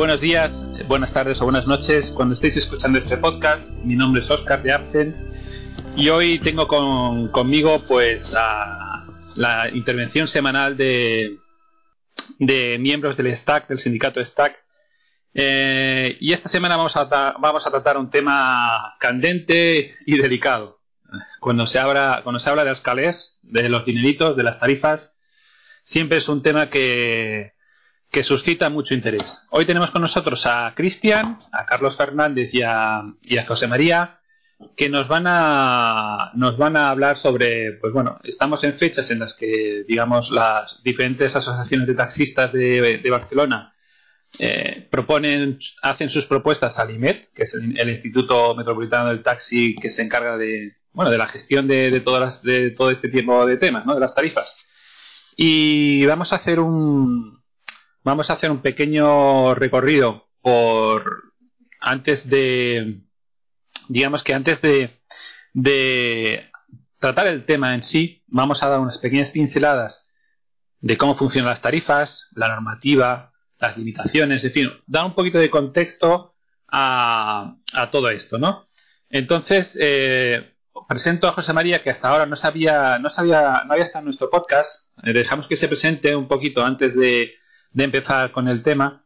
Buenos días, buenas tardes o buenas noches cuando estéis escuchando este podcast. Mi nombre es Oscar de Absen y hoy tengo con, conmigo pues la, intervención semanal de, de miembros del STAC, del sindicato STAC. Eh, y esta semana vamos a, vamos a tratar un tema candente y delicado. Cuando se habla, cuando se habla de las calés, de los dineritos, de las tarifas, siempre es un tema que, que suscita mucho interés. Hoy tenemos con nosotros a Cristian, a Carlos Fernández y a, José María, que nos van a nos van a hablar sobre, pues bueno, estamos en fechas en las que, digamos, las diferentes asociaciones de taxistas de, Barcelona eh, proponen, hacen sus propuestas al IMET, que es el, el Instituto Metropolitano del Taxi que se encarga de, bueno, de la gestión de, de todas las, de todo este tipo de temas, ¿no? De las tarifas. Y vamos a hacer un, vamos a hacer un pequeño recorrido por antes de digamos que antes de, de tratar el tema en sí vamos a dar unas pequeñas pinceladas de cómo funcionan las tarifas la normativa las limitaciones en fin dar un poquito de contexto a, a todo esto no entonces eh, presento a José María que hasta ahora no sabía no sabía no había estado en nuestro podcast. Eh, dejamos que se presente un poquito antes de de empezar con el tema,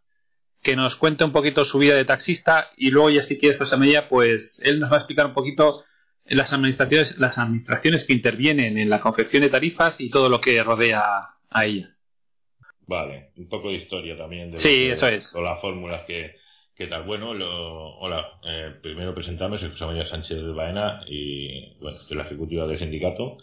que nos cuente un poquito su vida de taxista y luego ya si quiere José María, pues él nos va a explicar un poquito las administraciones, las administraciones que intervienen en la confección de tarifas y todo lo que rodea a ella. Vale, un poco de historia también. De Sí, que- eso es. O las fórmulas que, que tal. Bueno, lo- hola, eh, primero presentarme, soy José María Sánchez de Baena y, bueno, soy la ejecutiva del sindicato.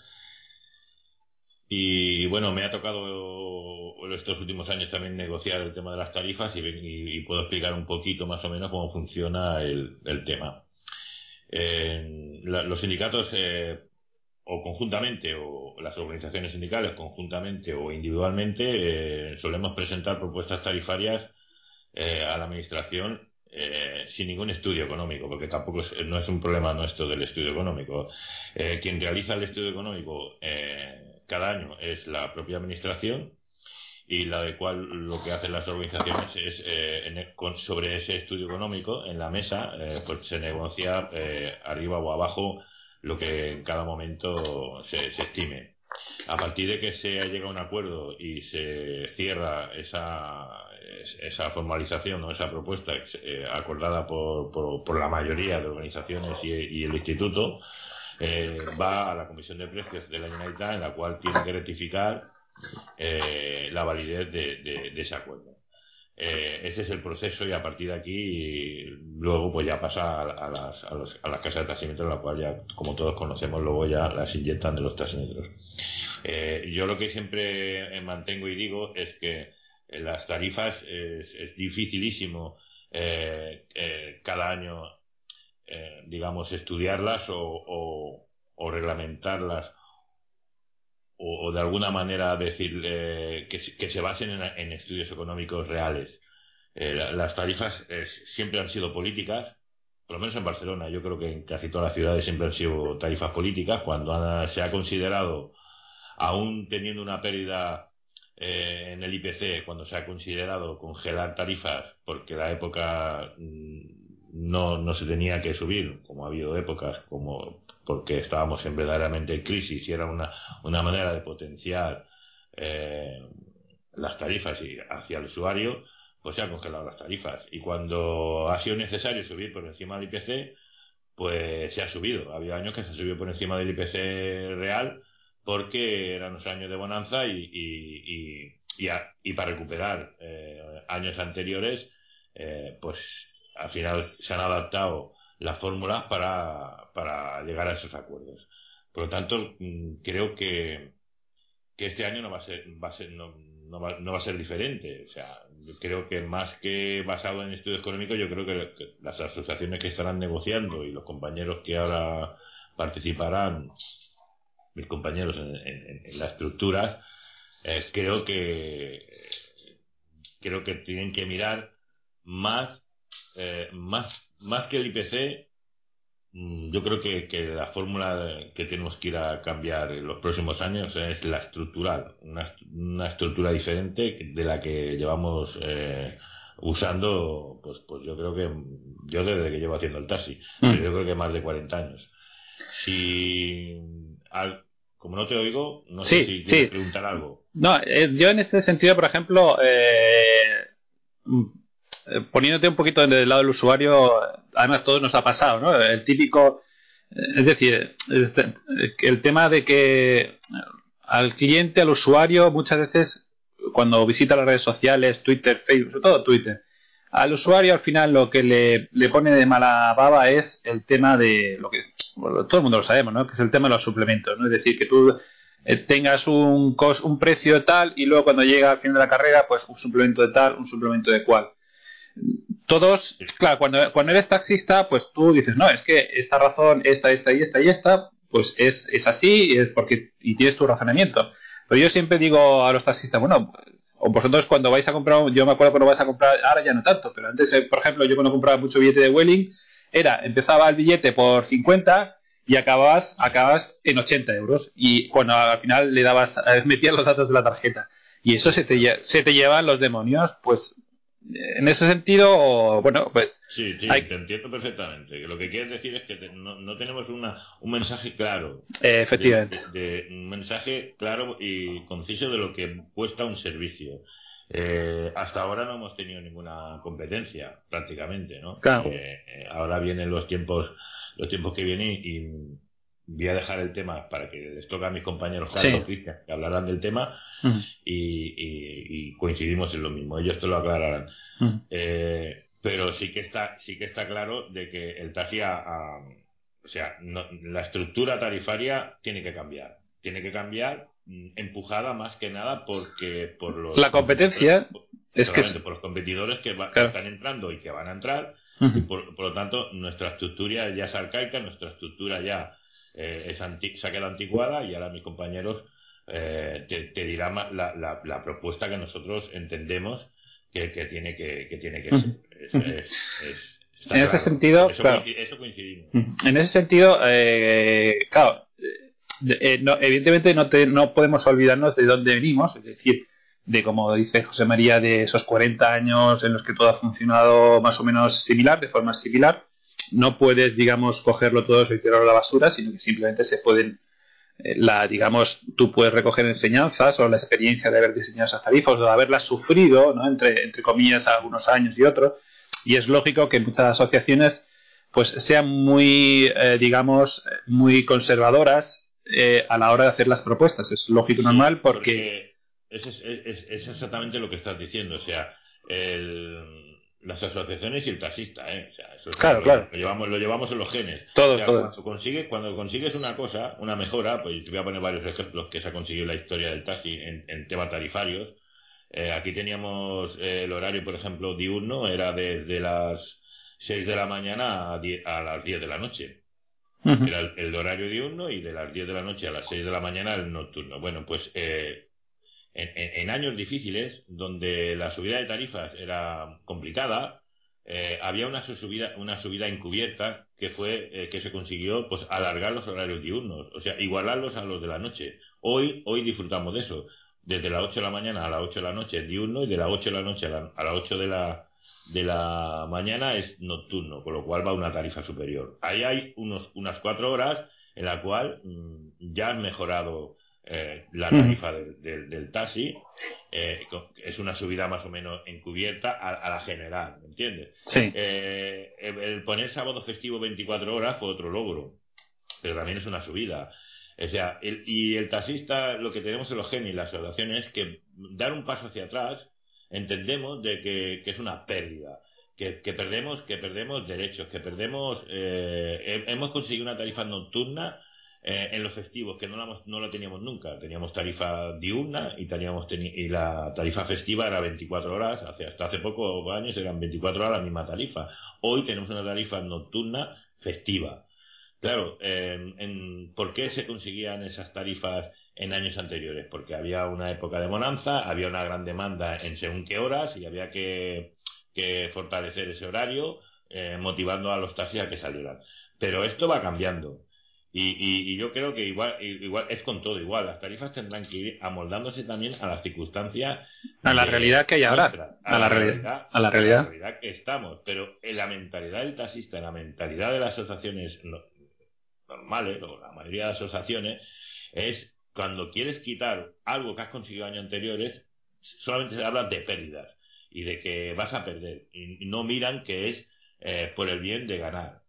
Y bueno, me ha tocado estos últimos años también negociar el tema de las tarifas y, y- y puedo explicar un poquito más o menos cómo funciona el, tema. Eh, los sindicatos, eh, o conjuntamente, o las organizaciones sindicales conjuntamente o individualmente, eh, solemos presentar propuestas tarifarias eh, a la administración eh, sin ningún estudio económico, porque tampoco es, no es un problema nuestro del estudio económico. Quien realiza el estudio económico eh, cada año es la propia administración y la de cual lo que hacen las organizaciones es eh, con- sobre ese estudio económico en la mesa eh, pues se negocia eh, arriba o abajo lo que en cada momento se, estime. A partir de que se llega a un acuerdo y se cierra esa, es- esa formalización o esa propuesta acordada por, por, la mayoría de organizaciones y el instituto, eh, va a la Comisión de Precios de la Generalitat en la cual tiene que rectificar eh, la validez de, ese acuerdo. Eh, ese es el proceso y a partir de aquí luego pues ya pasa a, a las, a, los- a las casas de taxímetros, la cual ya como todos conocemos luego ya las inyectan de los taxímetros. Eh, yo lo que siempre mantengo y digo es que las tarifas es, dificilísimo cada año eh, digamos estudiarlas o, o- reglamentarlas o, de alguna manera decir eh, que, que se basen en, en estudios económicos reales. Eh, la- las tarifas siempre han sido políticas, por lo menos en Barcelona, yo creo que en casi todas las ciudades siempre han sido tarifas políticas, cuando se ha considerado, aún teniendo una pérdida en el IPC, cuando se ha considerado congelar tarifas, porque la época mm, no, no se tenía que subir, como ha habido épocas, como porque estábamos en verdaderamente crisis y era una, una manera de potenciar eh, las tarifas y hacia el usuario, pues se han congelado las tarifas. Y cuando ha sido necesario subir por encima del IPC, pues se ha subido. Había años que se subió por encima del IPC real porque eran los años de bonanza y, y, y, para recuperar eh, años anteriores, eh, pues al final se han adaptado las fórmulas para, para llegar a esos acuerdos. Por lo tanto, mm, creo que, que este año no va a ser, va a ser no, no, va, no va a ser diferente. O sea, yo creo que más que basado en estudios económicos, yo creo que, las asociaciones que estarán negociando y los compañeros que ahora participarán, mis compañeros en, las estructuras, eh, creo que creo que tienen que mirar más eh, más más que el IPC Mm, yo creo que, que la fórmula que tenemos que ir a cambiar en los próximos años es la estructural, una, una estructura diferente de la que llevamos eh, usando, pues, pues yo creo que yo desde que llevo haciendo el taxi, mm. yo creo que más de 40 años. Si, como no te oigo, no sé si quieres preguntar algo. No, eh, yo en este sentido, por ejemplo, eh, eh, poniéndote un poquito del lado del usuario, además todo nos ha pasado, ¿no? El típico, eh, es decir, el tema de que al cliente, al usuario, muchas veces cuando visita las redes sociales, Twitter, Facebook, sobre todo Twitter, al usuario al final lo que le, le pone de mala baba es el tema de lo que todo el mundo lo sabemos, ¿no? Que es el tema de los suplementos, ¿no? Es decir, que tú eh, tengas un, un precio tal y luego cuando llega al final de la carrera, pues un suplemento de tal, un suplemento de cual todos, claro, cuando, cuando eres taxista, pues tú dices, no, es que esta razón, esta, esta y esta y esta, pues es, es así es porque, y tienes tu razonamiento. Pero yo siempre digo a los taxistas, bueno, o vosotros cuando vais a comprar, yo me acuerdo cuando vais a comprar, ahora ya no tanto, pero antes, eh, por ejemplo, yo cuando compraba mucho billete de Welling, era, empezaba el billete por 50 y acababas, acabas en 80 euros. Y cuando al final le dabas, eh, metías los datos de la tarjeta. Y eso se te, se te llevan los demonios, pues en ese sentido, bueno, pues. Sí, sí, te entiendo perfectamente. Lo que quieres decir es que no, tenemos una, un mensaje claro. efectivamente. De, un mensaje claro y conciso de lo que cuesta un servicio. Eh, hasta ahora no hemos tenido ninguna competencia, prácticamente, ¿no? Claro. Eh, ahora vienen los tiempos, los tiempos que vienen y voy a dejar el tema para que les toque a mis compañeros Carlos Cristian que hablarán del tema y, coincidimos en lo mismo. Ellos te lo aclararán. Eh, pero sí que está sí que está claro de que el taxi o sea la estructura tarifaria tiene que cambiar. Tiene que cambiar mm, empujada más que nada porque por los la competencia es que por los competidores que, están entrando y que van a entrar y por, por, lo tanto nuestra estructura ya es arcaica nuestra estructura ya eh, se ha quedado anticuada y ahora mis compañeros eh, te, dirán la, la, propuesta que nosotros entendemos que, tiene que, tiene que ser. en ese sentido, eso, coincidimos. En ese sentido, eh, claro, evidentemente no, no podemos olvidarnos de dónde venimos, es decir, de como dice José María, de esos 40 años en los que todo ha funcionado más o menos similar, de forma similar, no puedes, digamos, cogerlo todo y tirarlo a la basura, sino que simplemente se pueden, eh, la, digamos, tú puedes recoger enseñanzas o la experiencia de haber diseñado esas tarifas o de haberlas sufrido, ¿no? entre, entre comillas, algunos años y otros. Y es lógico que muchas asociaciones pues sean muy, eh, digamos, muy conservadoras eh, a la hora de hacer las propuestas. Es lógico y normal porque... es, es, es, exactamente lo que estás diciendo. O sea, el, las asociaciones y el taxista, ¿eh? claro, claro. Lo llevamos, lo llevamos en los genes. Todo, Cuando, consigues, cuando consigues una cosa, una mejora, pues te voy a poner varios ejemplos que se ha conseguido en la historia del taxi en, en temas tarifarios. Eh, aquí teníamos eh, el horario, por ejemplo, diurno, era desde las 6 de la mañana a, a las 10 de la noche. Era el, horario diurno y de las 10 de la noche a las 6 de la mañana el nocturno. Bueno, pues eh, en, años difíciles, donde la subida de tarifas era complicada, eh, había una subida, una subida encubierta que fue eh, que se consiguió pues alargar los horarios diurnos, o sea, igualarlos a los de la noche. Hoy, hoy disfrutamos de eso. Desde las 8 de la mañana a las 8 de la noche es diurno y de las 8 de la noche a, las 8 de la, de la mañana es nocturno, con lo cual va a una tarifa superior. Ahí hay unos, unas cuatro horas en la cual mm, ya han mejorado eh, la tarifa del, taxi eh, es una subida más o menos encubierta a, la general, ¿me entiendes? Sí. Eh, el poner sábado festivo 24 horas fue otro logro, pero también es una subida. O sea, y el taxista, lo que tenemos en los genios y las observaciones es que dar un paso hacia atrás, entendemos de que, es una pérdida. Que, perdemos que perdemos derechos, que perdemos hemos conseguido una tarifa nocturna eh, en los festivos, que no la, no la teníamos nunca. Teníamos tarifa diurna y, teníamos y la tarifa festiva era 24 horas. Hace, hasta hace pocos años eran 24 horas la misma tarifa. Hoy tenemos una tarifa nocturna festiva. Claro, en, ¿por qué se conseguían esas tarifas en años anteriores? Porque había una época de bonanza, había una gran demanda en según qué horas y había que, fortalecer ese horario, eh, motivando a los taxis a que salieran. Pero esto va cambiando. Y, y, yo creo que igual, igual es con todo igual. Las tarifas tendrán que ir amoldándose también a las circunstancias. A la realidad que hay ahora. a, la, realidad, a la realidad. que estamos. Pero en la mentalidad del taxista, en la mentalidad de las asociaciones normales, o la mayoría de las asociaciones, es cuando quieres quitar algo que has conseguido años anteriores, solamente se habla de pérdidas y de que vas a perder. Y no miran que es eh, por el bien de ganar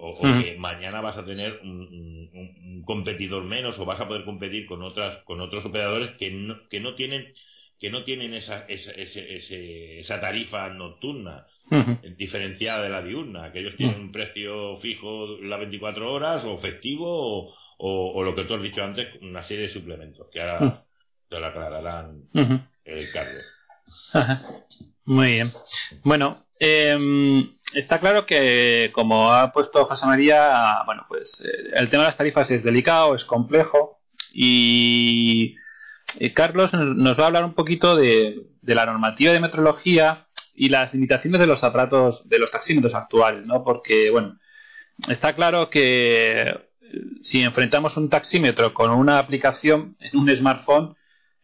o, que mañana vas a tener un, competidor menos o vas a poder competir con otras con otros operadores que no, que no tienen que no tienen esa, esa, esa tarifa nocturna diferenciada de la diurna, que ellos tienen un precio fijo las 24 horas o festivo o, lo que tú has dicho antes, una serie de suplementos que ahora te lo aclararán el Carlos. Muy bien. Bueno, eh, está claro que, como ha puesto José María, bueno, pues eh, el tema de las tarifas es delicado, es complejo y, Carlos nos va a hablar un poquito de, la normativa de metrología y las limitaciones de los aparatos, de los taxímetros actuales, ¿no? Porque, bueno, está claro que eh, si enfrentamos un taxímetro con una aplicación en un smartphone,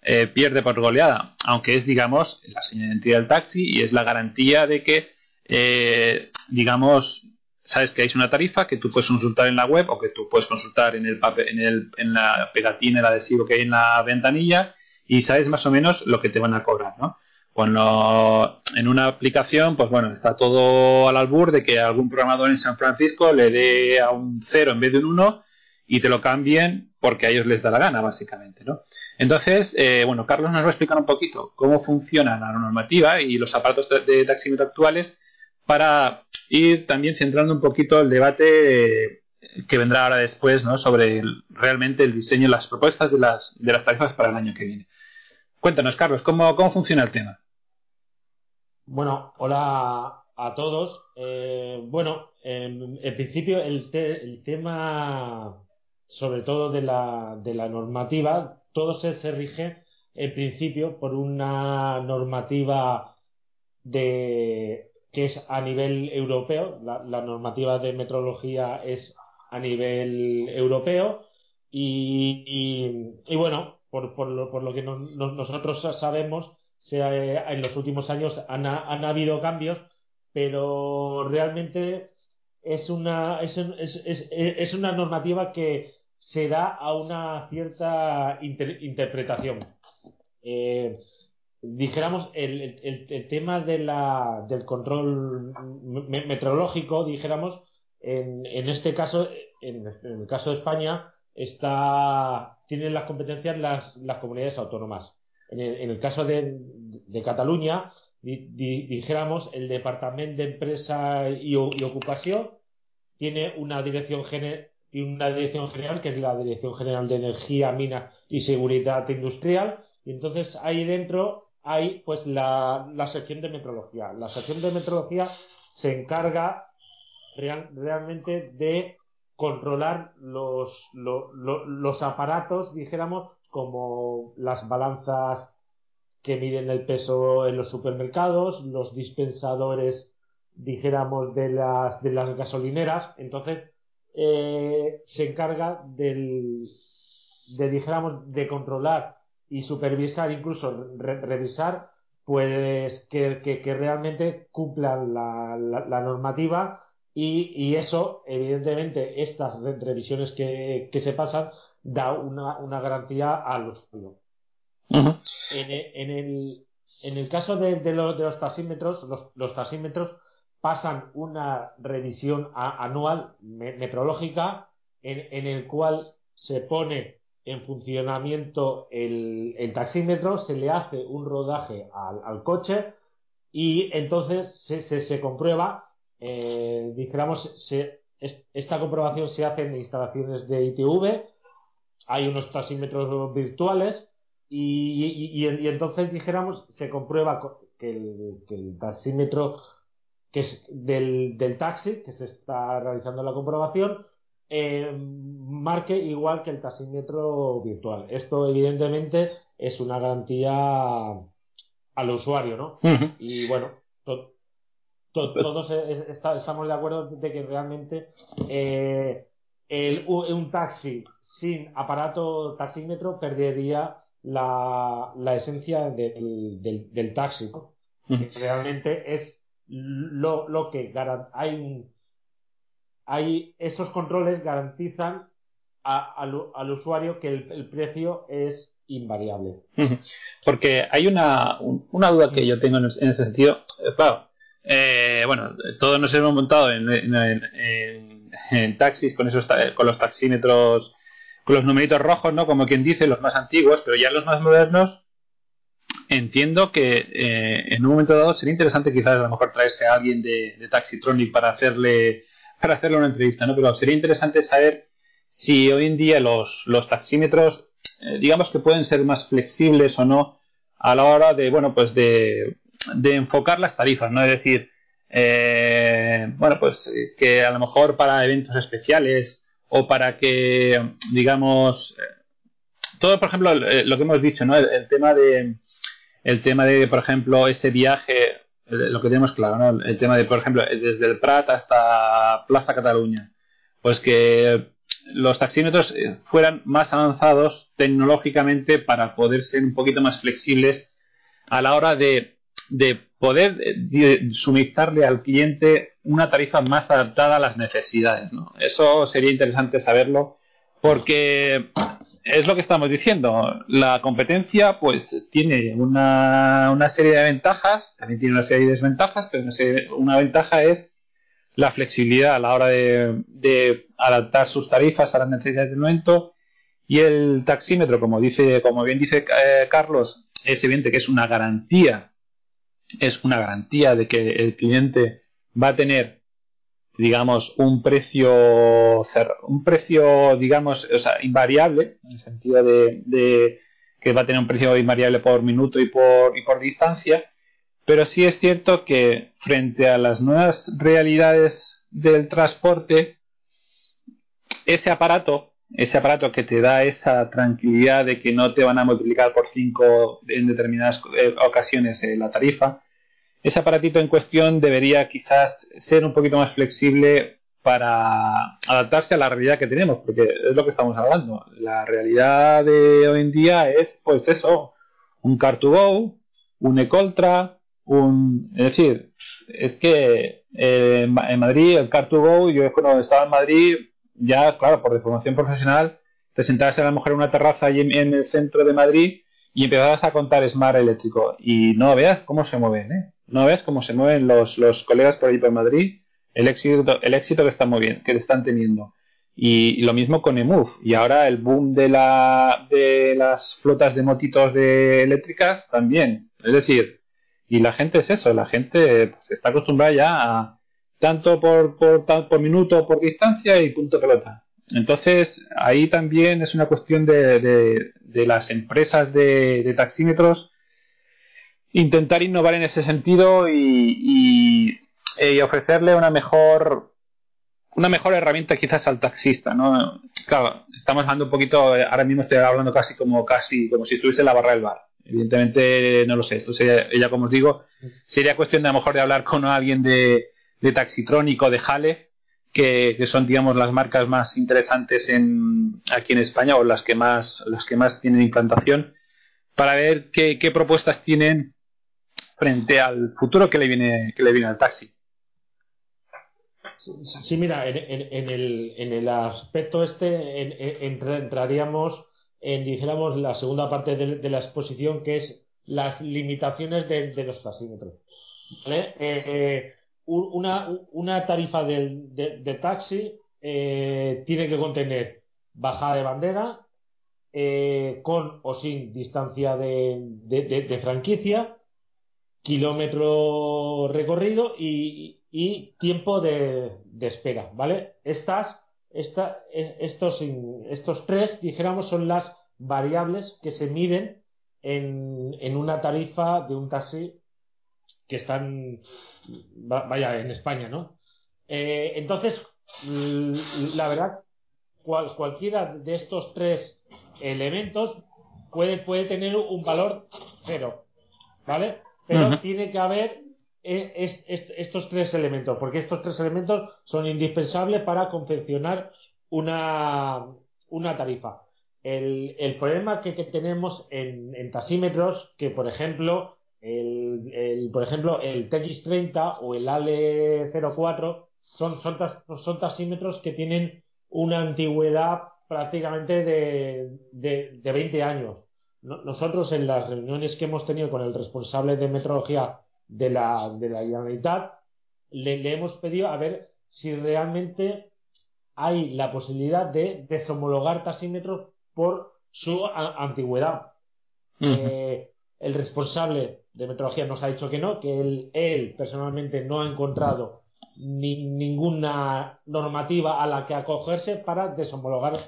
eh, pierde por goleada, aunque es, digamos, la señal de identidad del taxi y es la garantía de que eh, digamos, sabes que hay una tarifa que tú puedes consultar en la web o que tú puedes consultar en el papel, en, el, en la pegatina, el adhesivo que hay en la ventanilla y sabes más o menos lo que te van a cobrar, ¿no? Cuando en una aplicación, pues bueno, está todo al albur de que algún programador en San Francisco le dé a un 0 en vez de un 1 y te lo cambien porque a ellos les da la gana, básicamente, ¿no? Entonces, eh, bueno, Carlos nos va a explicar un poquito cómo funciona la normativa y los aparatos de, de actuales para ir también centrando un poquito el debate eh, que vendrá ahora después ¿no? sobre realmente el diseño y las propuestas de las, de las tarifas para el año que viene. Cuéntanos, Carlos, ¿cómo, cómo funciona el tema? Bueno, hola a todos. Eh, bueno, en, principio el, el, tema, sobre todo de la, de la normativa, todo se, se rige en principio por una normativa de que es a nivel europeo, la, normativa de metrología es a nivel europeo y, bueno, por, por, lo, por lo que nosotros sabemos, en los últimos años han, han, habido cambios, pero realmente es una, es, es, es, una normativa que se da a una cierta interpretación. Eh, dijéramos, el, el, tema de la, del control meteorológico, dijéramos, en, en este caso, en, el caso de España, está, tienen las competencias las, las comunidades autónomas. En el, en el caso de, de Cataluña, dijéramos, el Departamento de Empresa y, y Ocupación tiene una dirección general una dirección general que es la Dirección General de Energía, Minas y Seguridad Industrial y entonces ahí dentro hay pues la, sección de metrología. La sección de metrología se encarga realmente de controlar los, los aparatos, dijéramos, como las balanzas que miden el peso en los supermercados, los dispensadores, dijéramos, de las, de las gasolineras. Entonces, eh, se encarga del, de, dijéramos, de controlar y supervisar, incluso revisar, pues que, realmente cumplan la, normativa y, eso, evidentemente, estas revisiones que, se pasan da una, garantía al usuario. en, el, caso de, los, taxímetros, los, taxímetros pasan una revisión anual metrológica en, el cual se pone en funcionamiento el, taxímetro, se le hace un rodaje al, coche y entonces se, se comprueba eh, dijéramos, esta comprobación se hace en instalaciones de ITV, hay unos taxímetros virtuales y, entonces dijéramos, se comprueba que el, taxímetro que es del, taxi, que se está realizando la comprobación, eh, marque igual que el taxímetro virtual. Esto evidentemente es una garantía al usuario, ¿no? Y bueno, todos estamos de acuerdo de que realmente eh, un taxi sin aparato taxímetro perdería la, esencia del, taxi. Realmente es lo, que hay, hay esos controles garantizan al, usuario que el, precio es invariable. Porque hay una, una duda que yo tengo en, ese sentido. Eh, claro, eh, bueno, todos nos hemos montado en, taxis con esos con los taxímetros, con los numeritos rojos, ¿no? Como quien dice, los más antiguos, pero ya los más modernos, entiendo que eh, en un momento dado sería interesante quizás a lo mejor traerse a alguien de, de Taxitronic para hacerle para hacerle una entrevista, ¿no? Pero sería interesante saber si hoy en día los, los taxímetros, eh, digamos que pueden ser más flexibles o no a la hora de, bueno, pues de de enfocar las tarifas, ¿no? Es decir, eh, bueno, pues eh, que a lo mejor para eventos especiales o para que, digamos, todo, por ejemplo, lo que hemos dicho, ¿no? El, tema de, el tema de, por ejemplo, ese viaje, lo que tenemos claro. El tema de, por ejemplo, desde el Prat hasta Plaza Cataluña, pues que los taxímetros fueran más avanzados tecnológicamente para poder ser un poquito más flexibles a la hora de de poder eh, suministrarle al cliente una tarifa más adaptada a las necesidades. ¿no? Eso sería interesante saberlo porque es lo que estamos diciendo. La competencia pues tiene una, una serie de ventajas, también tiene una serie de desventajas, pero una, ventaja es la flexibilidad a la hora de, adaptar sus tarifas a las necesidades del momento y el taxímetro, como dice, como bien dice eh, Carlos, es evidente que es una garantía es una garantía de que el cliente va a tener digamos un precio un precio digamos o sea invariable en el sentido de, que va a tener un precio invariable por minuto y por y por distancia pero sí es cierto que frente a las nuevas realidades del transporte ese aparato ese aparato que te da esa tranquilidad de que no te van a multiplicar por 5 en determinadas eh, ocasiones eh, la tarifa, ese aparatito en cuestión debería quizás ser un poquito más flexible para adaptarse a la realidad que tenemos, porque es lo que estamos hablando. La realidad de hoy en día es, pues eso, un Car2Go, un Ecoltra, un... Es decir, es que eh, en Madrid el Car2Go, yo cuando estaba en Madrid, ya, claro, por formación profesional, te sentabas a lo mejor en una terraza allí en, el centro de Madrid y empezabas a contar Smart eléctrico y no veas cómo se mueven, ¿eh? No veas cómo se mueven los, los colegas por ahí por Madrid, el éxito, el éxito que están moviendo, que están teniendo. Y, lo mismo con EMUV. Y ahora el boom de, la, de las flotas de motitos de eléctricas también. Es decir, y la gente es eso, la gente pues, está acostumbrada ya a tanto por, por, por minuto por distancia y punto pelota. Entonces, ahí también es una cuestión de, de, las empresas de, taxímetros intentar innovar en ese sentido y, y, ofrecerle una mejor una mejor herramienta quizás al taxista, ¿no? Claro, estamos hablando un poquito, ahora mismo estoy hablando casi como casi como si estuviese en la barra del bar. Evidentemente, no lo sé, esto sería, ya como os digo, sería cuestión de a lo mejor de hablar con alguien de, de Taxitrónico, de Jale, que, son, digamos, las marcas más interesantes en, aquí en España o las que más, las que más tienen implantación, para ver qué, propuestas tienen frente al futuro que le viene, que le viene al taxi. Sí, mira, en, el, en el aspecto este entraríamos en, dijéramos, la segunda parte de, la exposición, que es las limitaciones de, los taxímetros. ¿Vale? Eh, eh, una, tarifa de, taxi eh, tiene que contener bajada de bandera, con o sin distancia de, franquicia, kilómetro recorrido y, tiempo de, espera, ¿vale? Estas, estos, estos tres, dijéramos, son las variables que se miden en, una tarifa de un taxi que están, vaya, en España, ¿no? Eh, entonces, la verdad, cualquiera de estos tres elementos puede, puede tener un valor cero, ¿vale? Pero tiene que haber eh, estos tres elementos, porque estos tres elementos son indispensables para confeccionar una, una tarifa. El, problema que, tenemos en, en, tasímetros, que por ejemplo, el, por ejemplo, el TX30 o el ALE04 son, son, son tasímetros que tienen una antigüedad prácticamente de, de, 20 años. Nosotros en las reuniones que hemos tenido con el responsable de metrología de la, de la le, le hemos pedido a ver si realmente hay la posibilidad de deshomologar tasímetros por su antigüedad. Eh, el responsable de metrología nos ha dicho que no, que él, él personalmente no ha encontrado ninguna normativa a la que acogerse para deshomologar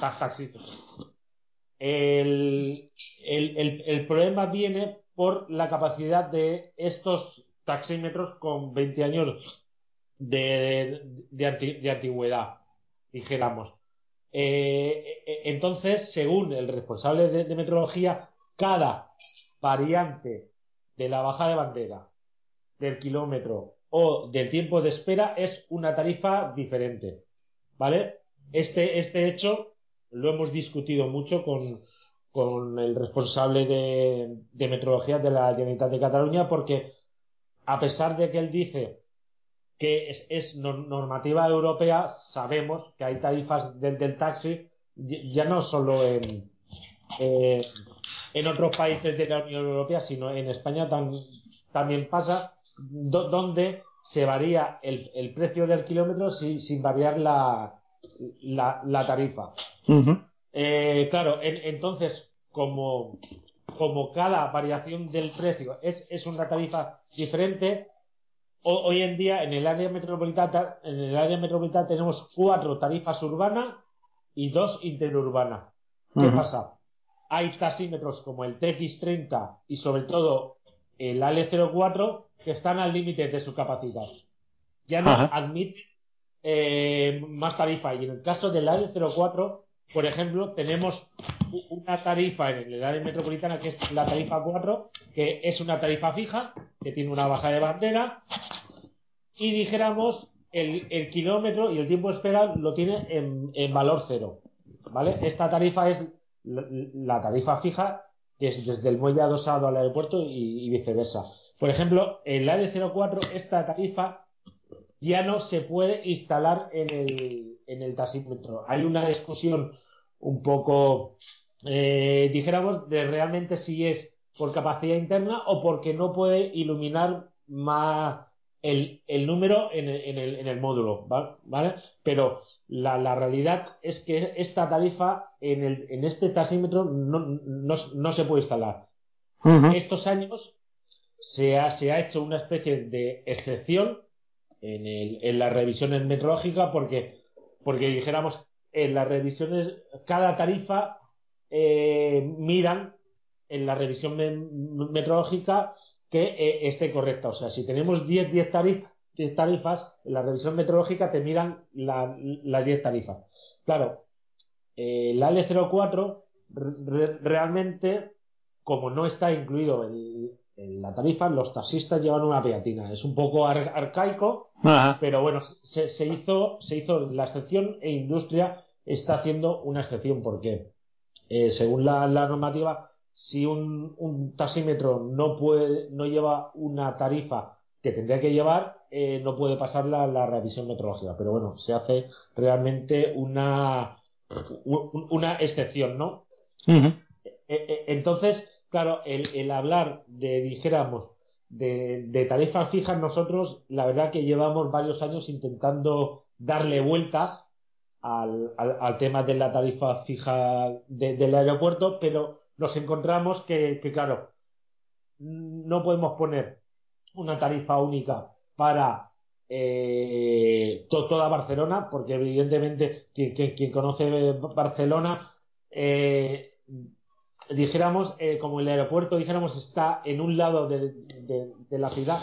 taxímetros. El, el, problema viene por la capacidad de estos taxímetros con 20 años de, de antigüedad, dijéramos. Eh, eh, entonces, según el responsable de, metrología, cada variante de la baja de bandera, del kilómetro o del tiempo de espera es una tarifa diferente. ¿Vale? Este, este hecho lo hemos discutido mucho con, con el responsable de, de metrología de la Generalitat de Cataluña porque a pesar de que él dice que es, normativa europea, sabemos que hay tarifas del, taxi, ya no solo en, eh, en otros países de la Unión Europea, sino en España también pasa, donde se varía el, precio del kilómetro sin, variar la, la, tarifa. Eh, claro, entonces, como, como cada variación del precio es, es una tarifa diferente, hoy en día en el área metropolitana, en el área metropolitana tenemos cuatro tarifas urbanas y dos interurbanas. ¿Qué pasa? Hay tasímetros como el TX30 y sobre todo el AL04 que están al límite de su capacidad. Ya no admiten eh, más tarifa. Y en el caso del AL04, por ejemplo, tenemos una tarifa en el área metropolitana que es la tarifa 4, que es una tarifa fija, que tiene una baja de bandera, y dijéramos el, kilómetro y el tiempo de espera lo tiene en, valor cero. ¿Vale? Esta tarifa es la, tarifa fija, es desde el muelle adosado al aeropuerto y, viceversa. Por ejemplo, en la AD04, esta tarifa ya no se puede instalar en el, en el tasímetro. Hay una discusión un poco, eh, dijéramos, de realmente si es por capacidad interna o porque no puede iluminar más el, número en el, en, el, módulo, ¿vale? Pero la, realidad es que esta tarifa en, el, en este tasímetro no, no, se puede instalar. Estos años se ha, se ha hecho una especie de excepción en, el, en las revisiones metrológicas porque, porque dijéramos en las revisiones cada tarifa eh, miran en la revisión metrológica que eh, esté correcta. O sea, si tenemos 10, 10 tarifas, tarifas, en la revisión metrológica te miran las 10 tarifas. Claro, eh, la L04 realmente, como no está incluido en, la tarifa, los taxistas llevan una pegatina. Es un poco arcaico, pero bueno, se, hizo, se hizo la excepción e industria está haciendo una excepción. porque eh, según la, normativa, si un, taxímetro no puede, no lleva una tarifa que tendría que llevar eh, no puede pasar la, la, revisión metrológica. Pero bueno, se hace realmente una, una excepción, ¿no? E, e, entonces, claro, el, hablar de, dijéramos, de, de tarifas fijas, nosotros la verdad que llevamos varios años intentando darle vueltas al, al, tema de la tarifa fija del aeropuerto, pero nos encontramos que, que, claro, no podemos poner una tarifa única para eh, toda Barcelona, porque evidentemente quien, quien, conoce Barcelona, eh, dijéramos, eh, como el aeropuerto, dijéramos, está en un lado de, de, la ciudad,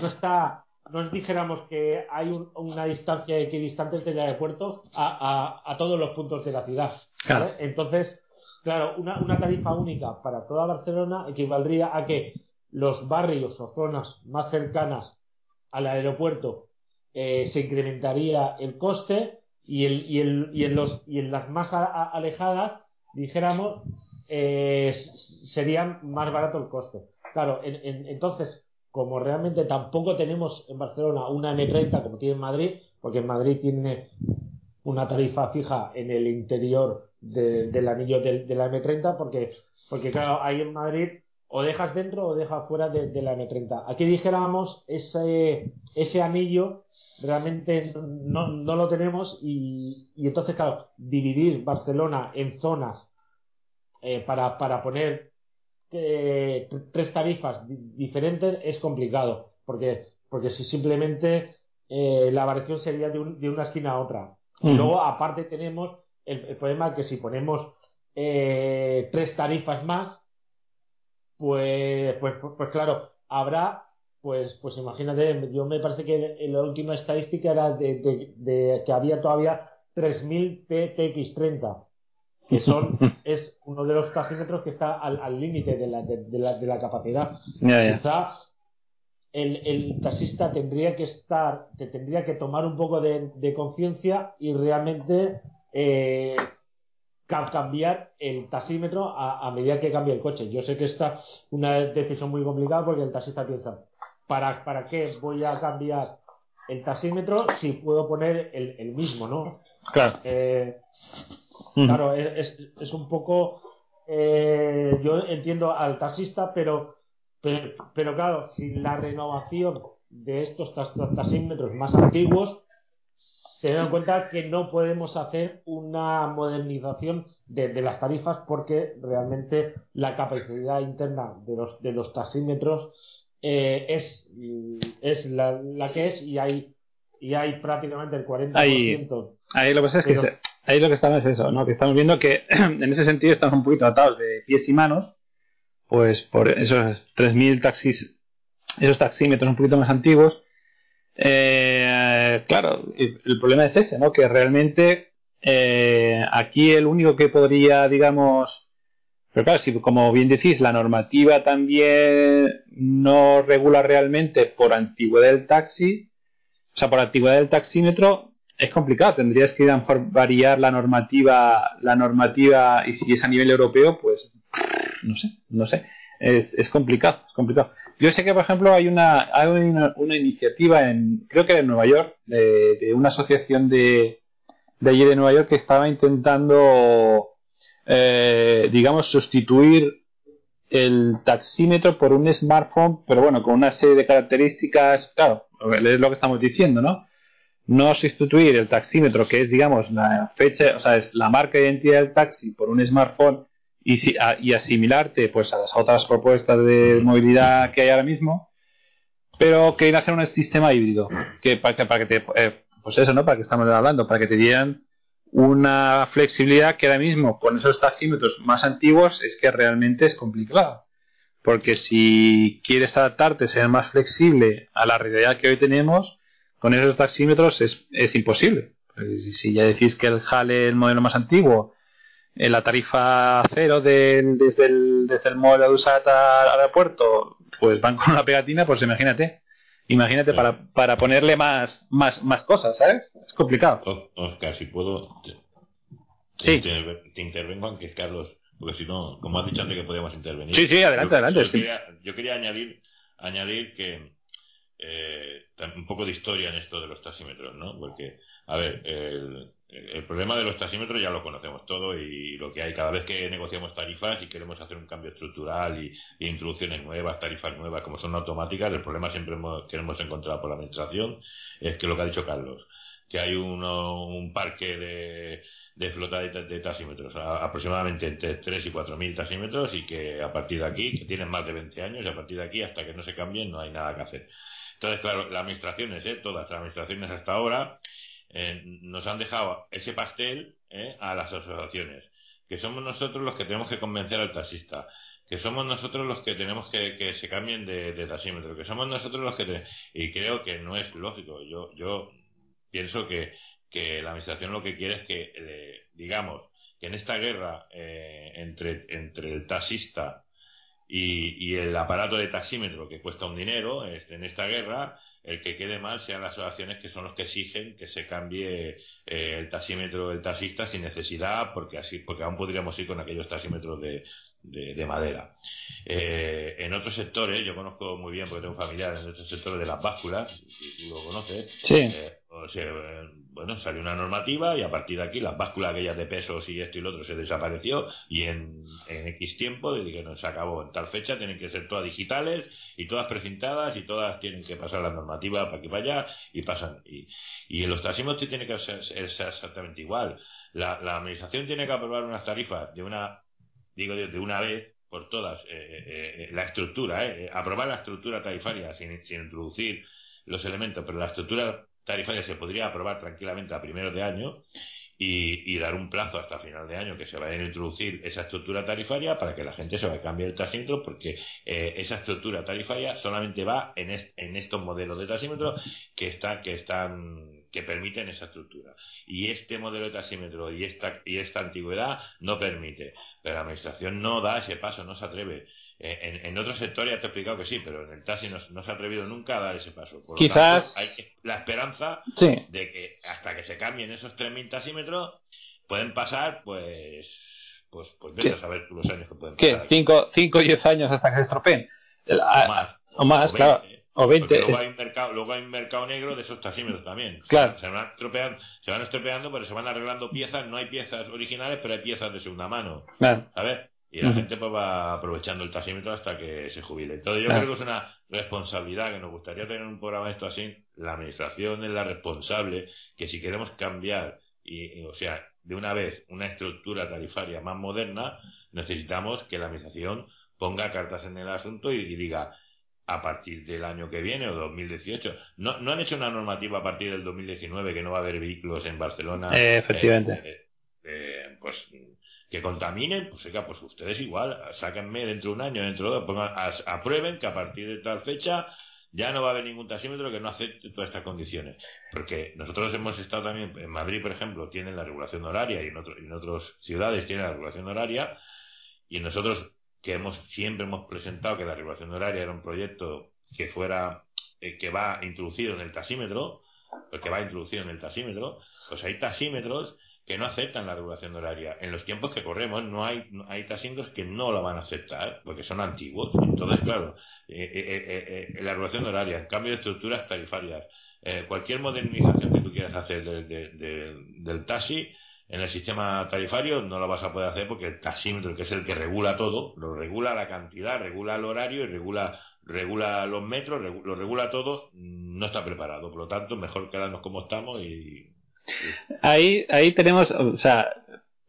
no está, no dijéramos que hay una distancia equidistante entre el aeropuerto a, a, a, todos los puntos de la ciudad. Entonces, claro, una, una tarifa única para toda Barcelona equivaldría a que los barrios o zonas más cercanas al aeropuerto eh, se incrementaría el coste y, el, y, el, y, en los, y en las más alejadas, dijéramos, eh, serían más barato el coste. Claro, entonces, como realmente tampoco tenemos en Barcelona una M30 como tiene en Madrid, porque en Madrid tiene una tarifa fija en el interior del anillo de, de, la M30, porque, porque claro, ahí en Madrid o dejas dentro o dejas fuera de, la M30. Aquí dijéramos, ese, ese anillo realmente no, no lo tenemos y, y, entonces, claro, dividir Barcelona en zonas eh, para, para, poner eh, tres tarifas diferentes es complicado, porque, porque si simplemente eh, la variación sería de, de, una esquina a otra. Y luego, aparte, tenemos el, el problema que si ponemos tres tarifas más, pues, pues, pues, claro, habrá, pues, pues imagínate, yo me parece que la última estadística era de, que había todavía 3.000 PTX30, que son, es uno de los taxímetros que está al límite de la, de, la, de la capacidad. Quizá el, el, taxista tendría que estar, te tendría que tomar un poco de, conciencia y realmente eh, cambiar el taxímetro a, medida que cambia el coche. Yo sé que esta es una decisión muy complicada porque el taxista piensa, ¿para, ¿para qué voy a cambiar el taxímetro si puedo poner el, mismo, no? Claro. Eh, claro, es, es, un poco... Eh, yo entiendo al taxista, pero, pero, claro, sin la renovación de estos taxímetros más antiguos, teniendo en cuenta que no podemos hacer una modernización de, las tarifas porque realmente la capacidad interna de los, de los taxímetros eh, es, es la, que es y hay, y hay prácticamente el 40%. Ahí, ahí lo que pasa es que ahí lo que estamos es eso, ¿no? que estamos viendo que en ese sentido estamos un poquito atados de pies y manos, pues por esos 3.000 taxis, esos taxímetros un poquito más antiguos, eh, claro, el problema es ese, ¿no? Que realmente eh, aquí el único que podría, digamos, pero claro, si como bien decís, la normativa también no regula realmente por antigüedad del taxi, o sea, por antigüedad del taxímetro, es complicado. Tendrías que a variar la normativa, la normativa, y si es a nivel europeo, pues no sé, no sé. Es, es complicado, es complicado. Yo sé que, por ejemplo, hay una, hay una, iniciativa en, creo que en Nueva York, de, una asociación de, de allí de Nueva York que estaba intentando, eh, digamos, sustituir el taxímetro por un smartphone, pero bueno, con una serie de características, claro, es lo que estamos diciendo, ¿no? No sustituir el taxímetro, que es, digamos, la fecha, o sea, es la marca de identidad del taxi por un smartphone y, si, y asimilarte pues a las otras propuestas de movilidad que hay ahora mismo, pero que hacer un sistema híbrido, que para que, para que te, eh, pues eso, ¿no? Para que estamos hablando, para que te dieran una flexibilidad que ahora mismo con esos taxímetros más antiguos es que realmente es complicado. Porque si quieres adaptarte, ser más flexible a la realidad que hoy tenemos, con esos taxímetros es, es imposible. Si, si ya decís que el Jale, el modelo más antiguo, en la tarifa cero desde, el, desde el móvil de USAT al aeropuerto, pues van con una pegatina, pues imagínate. Imagínate para, para ponerle más, más, más cosas, ¿sabes? Es complicado. Oscar, si puedo. Te, sí. Te, intervengo, aunque Carlos, porque si no, como has dicho antes que podíamos intervenir. Sí, sí, adelante, adelante. Yo, Quería, yo quería añadir, añadir que eh, un poco de historia en esto de los taxímetros, ¿no? Porque, a ver, el, problema de los taxímetros ya lo conocemos todo y lo que hay cada vez que negociamos tarifas y queremos hacer un cambio estructural y, introducciones nuevas, tarifas nuevas, como son automáticas, el problema siempre hemos, que hemos encontrado por la administración es que lo que ha dicho Carlos, que hay un parque de, de flota de, de taxímetros, aproximadamente entre 3 y 4 mil taxímetros y que a partir de aquí, que tienen más de 20 años y a partir de aquí hasta que no se cambien no hay nada que hacer. Entonces, claro, las administraciones, ¿eh? todas las administraciones hasta ahora, eh, nos han dejado ese pastel eh, a las asociaciones, que somos nosotros los que tenemos que convencer al taxista, que somos nosotros los que tenemos que que se cambien de, de taxímetro, que somos nosotros los que... y creo que no es lógico. Yo, yo pienso que, que la administración lo que quiere es que, eh, digamos, que en esta guerra entre, entre el taxista y, y, el aparato de taxímetro que cuesta un dinero, en esta guerra, el que quede mal sean las asociaciones que son los que exigen que se cambie eh, el taxímetro del taxista sin necesidad, porque así, porque aún podríamos ir con aquellos taxímetros de, de, madera. Eh, en otros sectores, yo conozco muy bien, porque tengo familiares en otros sectores de las básculas, si tú lo conoces, sí. Eh, bueno, salió una normativa y a partir de aquí las básculas aquellas de pesos y esto y lo otro se desapareció y en, en X tiempo, que no se acabó en tal fecha, tienen que ser todas digitales y todas precintadas y todas tienen que pasar la normativa para para allá y pasan. Y, y en los taxímetros tiene que ser, exactamente igual. La, la administración tiene que aprobar unas tarifas de una, digo, de una vez por todas, eh, eh, eh la estructura, eh, aprobar la estructura tarifaria sin, sin introducir los elementos, pero la estructura tarifaria se podría aprobar tranquilamente a primeros de año y, dar un plazo hasta final de año que se vaya a introducir esa estructura tarifaria para que la gente se vaya a cambiar el taxímetro porque eh, esa estructura tarifaria solamente va en, en estos modelos de taxímetro que está, que están que permiten esa estructura. Y este modelo de taxímetro y esta y esta antigüedad no permite pero la administración no da ese paso no se atreve en, en, otros sectores ya te he explicado que sí, pero en el taxi no, se ha atrevido nunca a dar ese paso. Por Quizás. hay la esperanza de que hasta que se cambien esos 3.000 taxímetros, pueden pasar, pues. Pues, pues vete a saber los años que pueden pasar. ¿Qué? ¿5 o 10 años hasta que se estropeen? O más. O más, claro. O 20. Luego hay, un mercado, luego hay un mercado negro de esos taxímetros también. Claro. Se van, estropeando, se van estropeando, pero se van arreglando piezas. No hay piezas originales, pero hay piezas de segunda mano. Claro. ¿Sabes? Y la gente pues va aprovechando el taxímetro hasta que se jubile. Entonces yo creo que es una responsabilidad que nos gustaría tener un programa de esto así. La administración es la responsable que si queremos cambiar y, o sea, de una vez una estructura tarifaria más moderna, necesitamos que la administración ponga cartas en el asunto y, diga a partir del año que viene o 2018. No, no han hecho una normativa a partir del 2019 que no va a haber vehículos en Barcelona. Eh, efectivamente. Eh, eh, pues que contaminen, pues oiga, pues ustedes igual, sáquenme dentro de un año, dentro de dos, pongan, aprueben que a partir de tal fecha ya no va a haber ningún taxímetro que no acepte todas estas condiciones. Porque nosotros hemos estado también, en Madrid, por ejemplo, tienen la regulación horaria y en, otro, en otras ciudades tienen la regulación horaria y nosotros que hemos siempre hemos presentado que la regulación horaria era un proyecto que fuera eh, que va introducido en el taxímetro, porque va introducido en el taxímetro, pues hay taxímetros que no aceptan la regulación horaria. En los tiempos que corremos no hay, hay que no lo van a aceptar porque son antiguos. Entonces, claro, eh, eh, eh, la regulación horaria, cambio de estructuras tarifarias, cualquier modernización que tú quieras hacer del taxi en el sistema tarifario no lo vas a poder hacer porque el taxímetro, que es el que regula todo, lo regula la cantidad, regula el horario y regula regula los metros, lo regula todo, no está preparado. Por lo tanto, mejor quedarnos como estamos y Ahí, ahí tenemos, o sea,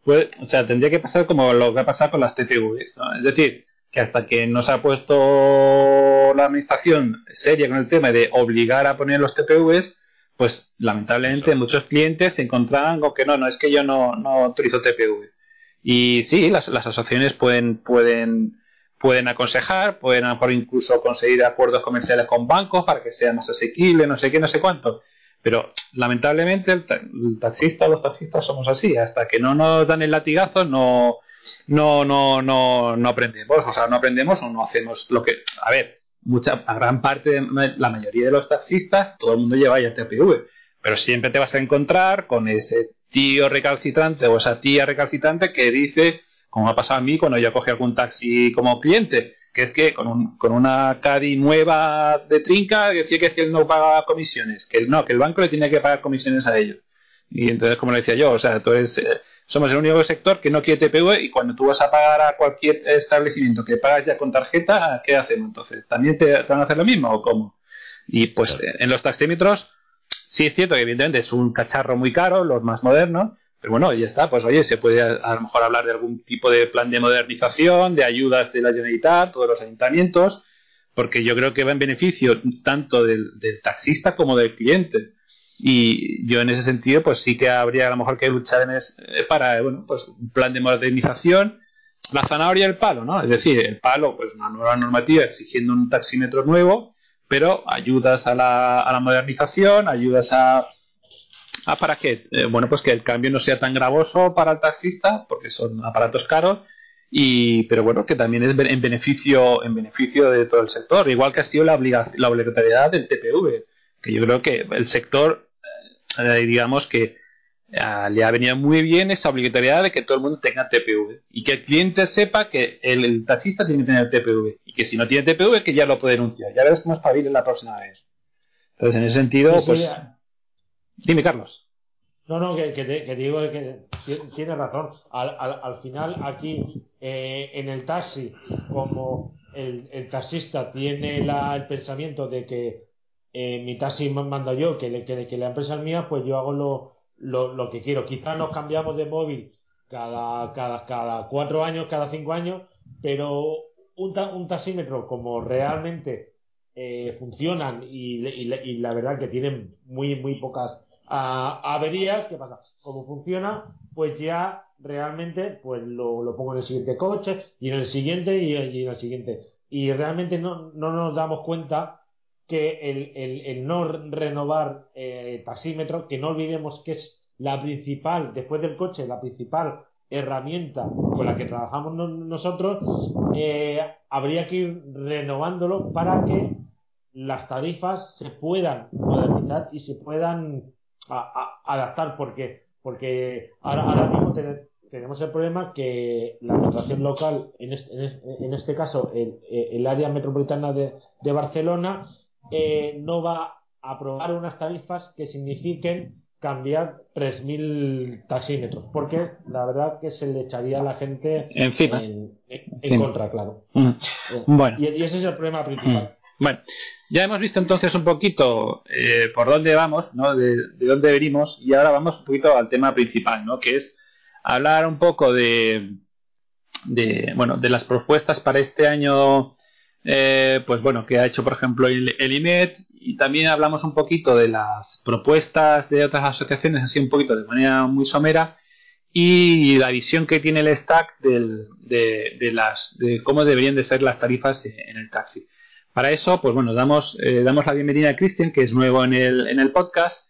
o sea, tendría que pasar como lo que ha pasado con las TPVs, ¿no? Es decir, que hasta que no se ha puesto la administración seria con el tema de obligar a poner los TPVs, pues lamentablemente muchos clientes se encontraban con que no, no, es que yo no, no utilizo TPV. Y sí, las, las asociaciones pueden, pueden, pueden aconsejar, pueden a lo mejor incluso conseguir acuerdos comerciales con bancos para que sea más asequible, no sé qué, no sé cuánto. Pero lamentablemente el, taxista o los taxistas somos así. Hasta que no nos dan el latigazo no, no, no, no, no aprendemos. O sea, no aprendemos o no hacemos lo que... A ver, mucha, gran parte, la mayoría de los taxistas, todo el mundo lleva ya TPV. Pero siempre te vas a encontrar con ese tío recalcitrante o esa tía recalcitrante que dice, como ha pasado a mí cuando yo cogí algún taxi como cliente, que es que con, un, con una CADI nueva de trinca decía que, es que él no pagaba comisiones, que no, que el banco le tiene que pagar comisiones a ellos. Y entonces, como le decía yo, o sea, tú eres, eh, somos el único sector que no quiere TPV y cuando tú vas a pagar a cualquier establecimiento que pagas ya con tarjeta, ¿qué hacemos entonces? ¿También te, van a hacer lo mismo o cómo? Y pues en los taxímetros, sí es cierto que evidentemente es un cacharro muy caro, los más modernos, pero bueno, ya está, pues oye, se puede a, lo mejor hablar de algún tipo de plan de modernización, de ayudas de la Generalitat, todos los ayuntamientos, porque yo creo que va en beneficio tanto del, del taxista como del cliente. Y yo en ese sentido, pues sí que habría a lo mejor que luchar en eh, para, bueno, pues un plan de modernización, la zanahoria y el palo, ¿no? Es decir, el palo, pues una nueva normativa exigiendo un taxímetro nuevo, pero ayudas a la, a la modernización, ayudas a, a para que, eh, bueno, pues que el cambio no sea tan gravoso para el taxista, porque son aparatos caros, y, pero bueno, que también es en beneficio, en beneficio de todo el sector, igual que ha sido la, la obligatoriedad del TPV, que yo creo que el sector eh, digamos que ah, le ha venido muy bien esa obligatoriedad de que todo el mundo tenga TPV y que el cliente sepa que el, taxista tiene que tener TPV y que si no tiene TPV que ya lo puede denunciar. Ya verás cómo es la próxima vez. Entonces, en ese sentido, pues... Dime, Carlos. No, no, que, te, digo que tienes razón. Al, final, aquí eh, en el taxi, como el, taxista tiene el pensamiento de que eh, mi taxi mando yo, que, que, la empresa es mía, pues yo hago lo, lo, que quiero. Quizás nos cambiamos de móvil cada, cada, cada cuatro años, cada cinco años, pero un, un taxímetro como realmente eh, funcionan y, y, la verdad que tienen muy, muy pocas averías, ¿qué pasa? Como funciona, pues ya realmente pues lo, pongo en el siguiente coche y en el siguiente y, en el siguiente. Y realmente no, no nos damos cuenta que el, no renovar eh, taxímetro, que no olvidemos que es la principal, después del coche, la principal herramienta con la que trabajamos nosotros, eh, habría que ir renovándolo para que las tarifas se puedan modernizar y se puedan adaptar, porque, porque ahora, ahora mismo tenemos el problema que la administración local, en este, en este, caso el, el, área metropolitana de, de Barcelona, eh, no va a aprobar unas tarifas que signifiquen cambiar 3.000 taxímetros, porque la verdad que se le echaría a la gente Encima. en, contra, claro. Mm. Eh, bueno. Y, ese es el problema principal. Mm. Bueno, ya hemos visto entonces un poquito eh, por dónde vamos, ¿no? De, dónde venimos, y ahora vamos un poquito al tema principal, ¿no? Que es hablar un poco de, bueno, de las propuestas para este año eh, pues bueno, que ha hecho por ejemplo el, el, INET y también hablamos un poquito de las propuestas de otras asociaciones, así un poquito de manera muy somera y la visión que tiene el stack del, de, de, las, de cómo deberían de ser las tarifas en el taxi. Para eso, pues bueno, damos, eh, damos la bienvenida a Cristian, que es nuevo en el, en el podcast.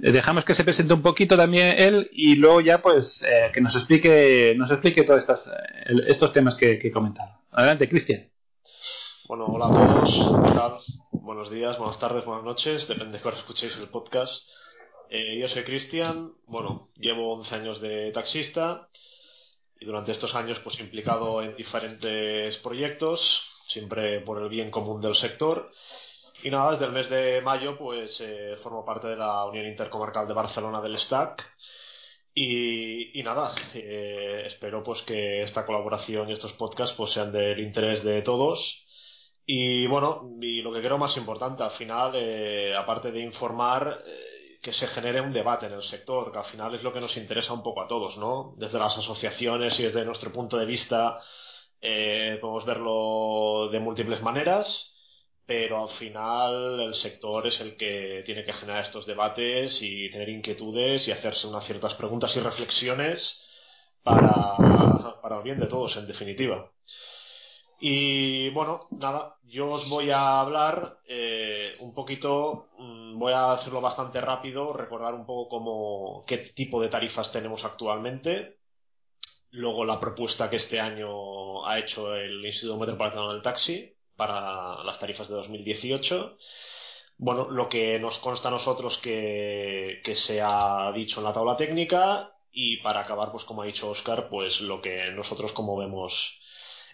Eh, dejamos que se presente un poquito también él y luego ya pues que nos explique, nos explique todos estas, estos temas que, que he comentado. Adelante, Cristian. Bueno, hola a todos. Buenos días, buenas tardes, buenas noches. Depende de cuándo escuchéis el podcast. Eh, yo soy Cristian. Bueno, llevo 11 años de taxista y durante estos años pues implicado en diferentes proyectos, siempre por el bien común del sector. Y nada, desde el mes de mayo pues eh, formo parte de la Unión Intercomarcal de Barcelona del STAC. Y, nada, eh, espero pues que esta colaboración y estos podcasts pues sean del interés de todos y bueno, y lo que creo más importante, al final, eh, aparte de informar, eh, que se genere un debate en el sector, que al final es lo que nos interesa un poco a todos, ¿no? Desde las asociaciones y desde nuestro punto de vista, eh, podemos verlo de múltiples maneras, pero al final el sector es el que tiene que generar estos debates y tener inquietudes y hacerse unas ciertas preguntas y reflexiones para, para el bien de todos, en definitiva. Y bueno, nada, yo os voy a hablar eh, un poquito, mm, voy a hacerlo bastante rápido, recordar un poco cómo, qué tipo de tarifas tenemos actualmente, luego la propuesta que este año ha hecho el Instituto Metropolitano del Taxi para las tarifas de 2018. Bueno, lo que nos consta a nosotros que, se ha dicho en la tabla técnica y para acabar, pues como ha dicho Oscar, pues lo que nosotros como vemos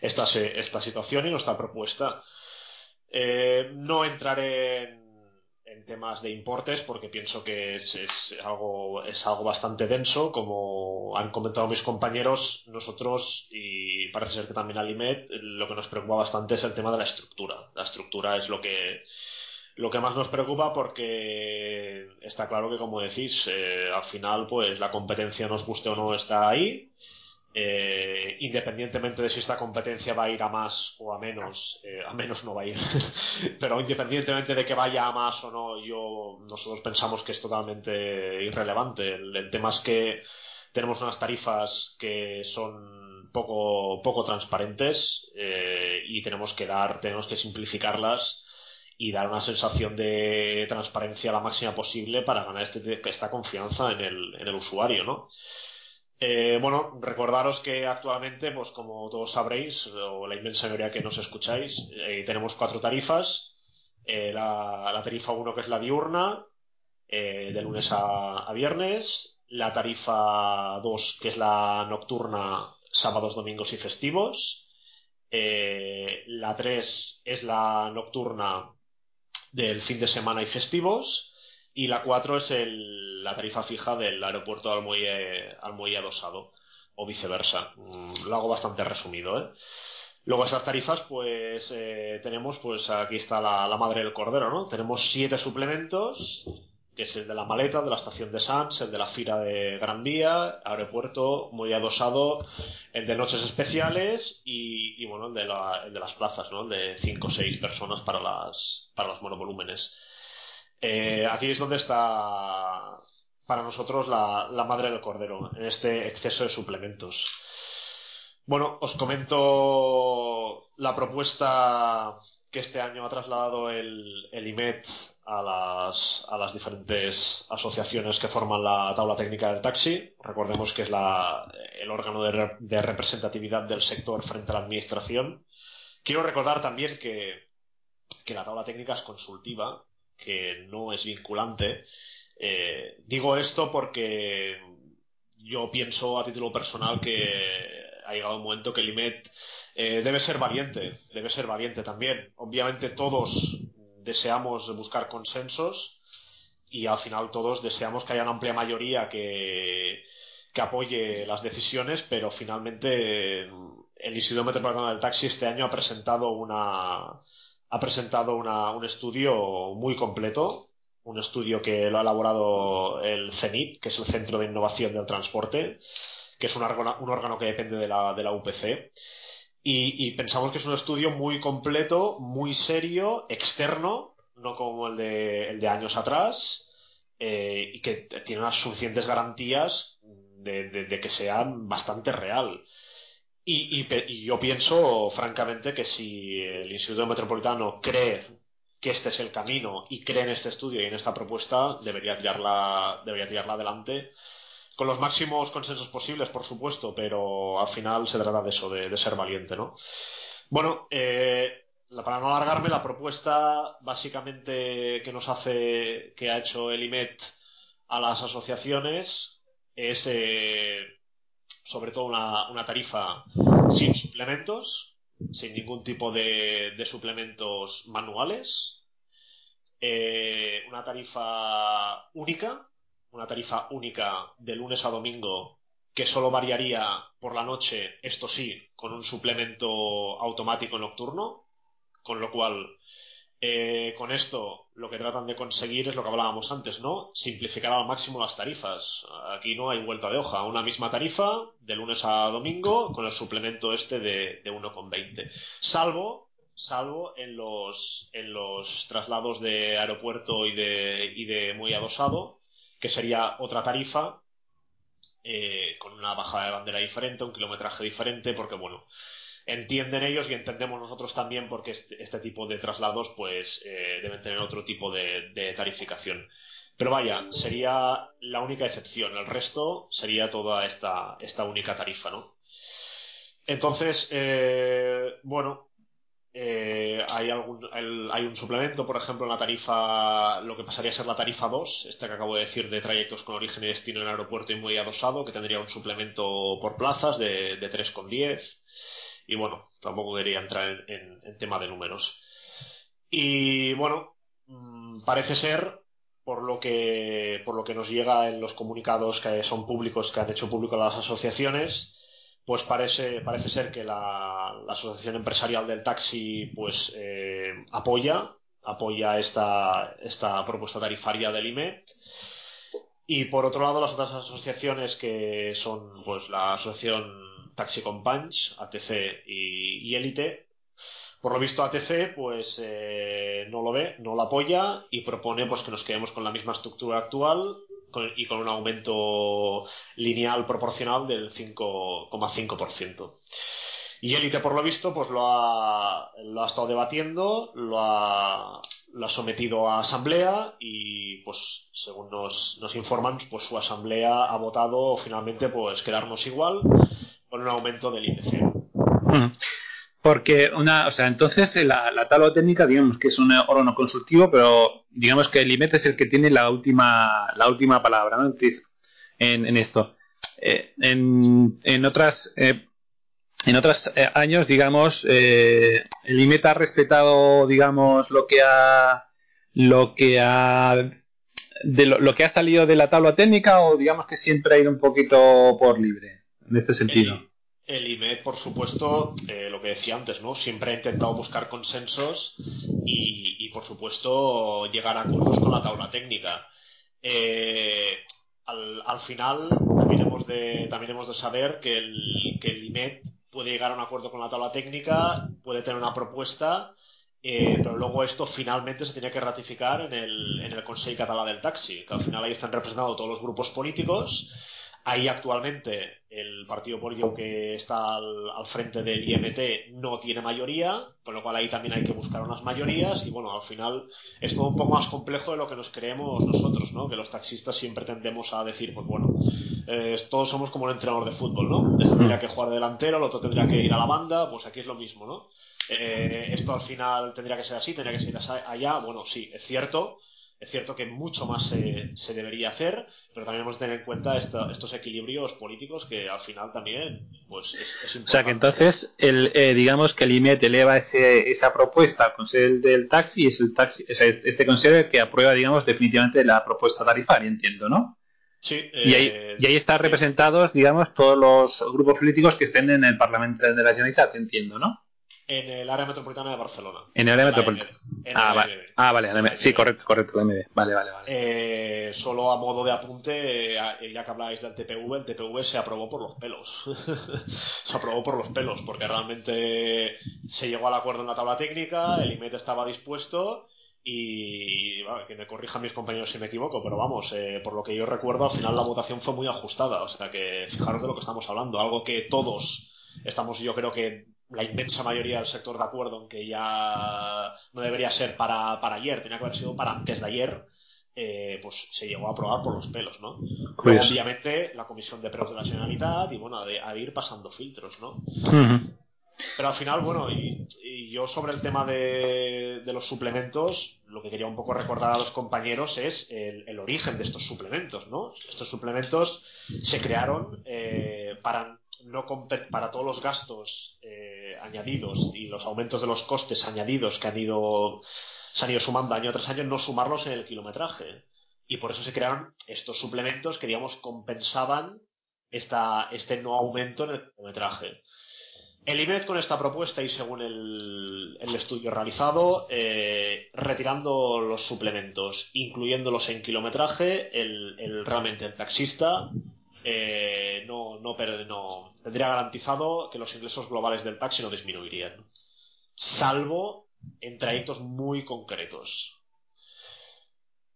esta, esta situación y nuestra propuesta. Eh, no entraré en, temas de importes porque pienso que es, algo, es algo bastante denso. Como han comentado mis compañeros, nosotros, y parece ser que también Alimet, lo que nos preocupa bastante es el tema de la estructura. La estructura es lo que, lo que más nos preocupa porque está claro que, como decís, eh, al final, pues la competencia, nos guste o no, está ahí eh, independientemente de si esta competencia va a ir a más o a menos, eh, a menos no va a ir, pero independientemente de que vaya a más o no, yo nosotros pensamos que es totalmente irrelevante. El, tema es que tenemos unas tarifas que son poco, poco transparentes eh, y tenemos que dar, tenemos que simplificarlas y dar una sensación de transparencia la máxima posible para ganar este, esta confianza en el, en el usuario, ¿no? Eh, bueno, recordaros que actualmente, pues como todos sabréis, o la inmensa mayoría que nos escucháis, eh, tenemos cuatro tarifas. Eh, la, tarifa 1 que es la diurna, de lunes a, viernes. La tarifa 2 que es la nocturna, sábados, domingos y festivos. la 3 es la nocturna del fin de semana y festivos. Y la 4 es el, la tarifa fija del aeropuerto al muelle, al adosado, o viceversa. Mm, lo hago bastante resumido, ¿eh? Luego esas tarifas, pues eh, tenemos, pues aquí está la, madre del cordero, ¿no? Tenemos siete suplementos, que es el de la maleta, de la estación de Sans, el de la fila de Gran Vía, aeropuerto, muy adosado, el de noches especiales y, bueno, el de, de las plazas, ¿no? El de cinco o seis personas para las, para los monovolúmenes. Eh, aquí es donde está para nosotros la, madre del cordero, en este exceso de suplementos. Bueno, os comento la propuesta que este año ha trasladado el, IMET a las, a las, diferentes asociaciones que forman la tabla técnica del taxi. Recordemos que es la, el órgano de, de, representatividad del sector frente a la administración. Quiero recordar también que, que la tabla técnica es consultiva que no es vinculante. Eh, digo esto porque yo pienso a título personal que ha llegado un momento que el IMET eh, debe ser valiente, debe ser valiente también. Obviamente todos deseamos buscar consensos y al final todos deseamos que haya una amplia mayoría que, que apoye las decisiones, pero finalmente el Instituto Metropolitano del Taxi este año ha presentado una, ha presentado un estudio muy completo, un estudio que lo ha elaborado el CENIT, que es el Centro de Innovación del Transporte, que es un órgano, que depende de la, UPC. Y, pensamos que es un estudio muy completo, muy serio, externo, no como el de, el de años atrás, eh, y que tiene unas suficientes garantías de que sea bastante real. Y, yo pienso, francamente, que si el Instituto Metropolitano cree que este es el camino y cree en este estudio y en esta propuesta, debería tirarla, debería tirarla adelante con los máximos consensos posibles, por supuesto, pero al final se trata de eso, de, ser valiente, ¿no? Bueno, eh, para no alargarme, la propuesta básicamente que nos hace, que ha hecho el IMET a las asociaciones es eh, sobre todo una, tarifa sin suplementos, sin ningún tipo de, suplementos manuales, eh, una tarifa única, una tarifa única de lunes a domingo que solo variaría por la noche, esto sí, con un suplemento automático nocturno, con lo cual eh, con esto lo que tratan de conseguir es lo que hablábamos antes, ¿no? Simplificar al máximo las tarifas. Aquí no hay vuelta de hoja. Una misma tarifa de lunes a domingo con el suplemento este de, de 1,20. Salvo, salvo en los, en los traslados de aeropuerto y de, y de muy adosado, que sería otra tarifa eh, con una bajada de bandera diferente, un kilometraje diferente, porque bueno, entienden ellos y entendemos nosotros también porque este, este tipo de traslados pues eh, deben tener otro tipo de, tarificación. Pero vaya, sería la única excepción. El resto sería toda esta, esta única tarifa, ¿no? Entonces, eh, bueno, eh, hay, algún, hay un suplemento, por ejemplo, en la tarifa, lo que pasaría a ser la tarifa 2, esta que acabo de decir de trayectos con origen y destino en aeropuerto y muy adosado, que tendría un suplemento por plazas de, de 3,10. Y bueno, tampoco quería entrar en, tema de números. Y bueno, mm, parece ser, por lo que por lo que nos llega en los comunicados que son públicos que han hecho público las asociaciones pues parece parece ser que la, asociación empresarial del taxi pues eh, apoya apoya esta esta propuesta tarifaria del IME y por otro lado las otras asociaciones que son pues la asociación Taxi Companies ATC y, y Elite por lo visto ATC pues eh, no lo ve, no lo apoya y propone pues que nos quedemos con la misma estructura actual y con un aumento lineal proporcional del 5,5%. Y Elite, por lo visto, pues lo ha, lo ha estado debatiendo, lo ha, lo ha, sometido a asamblea y, pues, según nos, nos, informan, pues su asamblea ha votado finalmente pues quedarnos igual con un aumento del IPC. Porque una, o sea, entonces eh, la, la tabla técnica, digamos que es un órgano consultivo, pero digamos que el IMET es el que tiene la última, la última palabra, ¿no? En, en esto. Eh, en, en otras, eh, en otros años, digamos, el IMET ha respetado, digamos, lo que ha, lo que ha, de lo, que ha salido de la tabla técnica o digamos que siempre ha ido un poquito por libre en este sentido. El IMED, por supuesto, eh, lo que decía antes, ¿no? Siempre ha intentado buscar consensos y, por supuesto, llegar a acuerdos con la tabla técnica. Eh, al, final, también hemos de, también hemos de saber que el, que el IMED puede llegar a un acuerdo con la tabla técnica, puede tener una propuesta, eh, pero luego esto finalmente se tiene que ratificar en el, en el Consejo Catalán del Taxi, que al final ahí están representados todos los grupos políticos Ahí actualmente el partido político que está al, frente del IMT no tiene mayoría, con lo cual ahí también hay que buscar unas mayorías y bueno, al final es todo un poco más complejo de lo que nos creemos nosotros, ¿no? Que los taxistas siempre tendemos a decir, pues bueno, eh, todos somos como un entrenador de fútbol, ¿no? Este tendría que jugar delantero, el otro tendría que ir a la banda, pues aquí es lo mismo, ¿no? Eh, esto al final tendría que ser así, tendría que ser allá, bueno, sí, es cierto, es cierto que mucho más se, debería hacer, pero también hemos de tener en cuenta estos equilibrios políticos que al final también pues, es, importante. O sea que entonces, el, eh, digamos que el IMET eleva ese, esa propuesta al Consejo del Taxi y es el taxi, este Consejo el que aprueba, digamos, definitivamente la propuesta tarifaria, entiendo, ¿no? Sí, y, ahí, eh, y ahí están representados, digamos, todos los grupos políticos que estén en el Parlamento de la Generalitat, entiendo, ¿no? En el área metropolitana de Barcelona. En el área metropolitana. Ah, vale. ah, vale. Sí, correcto, correcto, la MB. Vale, vale, vale. Eh, solo a modo de apunte, eh, ya que habláis del TPV, el TPV se aprobó por los pelos. se aprobó por los pelos, porque realmente se llegó al acuerdo en la tabla técnica, el IMET estaba dispuesto y que me corrijan mis compañeros si me equivoco, pero vamos, eh, por lo que yo recuerdo, al final la votación fue muy ajustada. O sea que fijaros de lo que estamos hablando, algo que todos estamos, yo creo que la inmensa mayoría del sector de acuerdo en que ya no debería ser para, ayer, tenía que haber sido para antes de ayer, eh, pues se llegó a aprobar por los pelos, ¿no? Pues- obviamente, la Comisión de Preos de la Generalitat y, bueno, a, ir pasando filtros, ¿no? Pero al final, bueno, y, yo sobre el tema de, los suplementos, lo que quería un poco recordar a los compañeros es el, origen de estos suplementos, ¿no? Estos suplementos se crearon eh, para no para todos los gastos eh, añadidos y los aumentos de los costes añadidos que han ido se han ido sumando año tras año, no sumarlos en el kilometraje. Y por eso se crearon estos suplementos que, digamos, compensaban esta, este no aumento en el kilometraje. El IMED con esta propuesta y según el, estudio realizado, eh, retirando los suplementos, incluyéndolos en kilometraje, el, el realmente el taxista eh, no, no, no, tendría garantizado que los ingresos globales del taxi no disminuirían, salvo en trayectos muy concretos.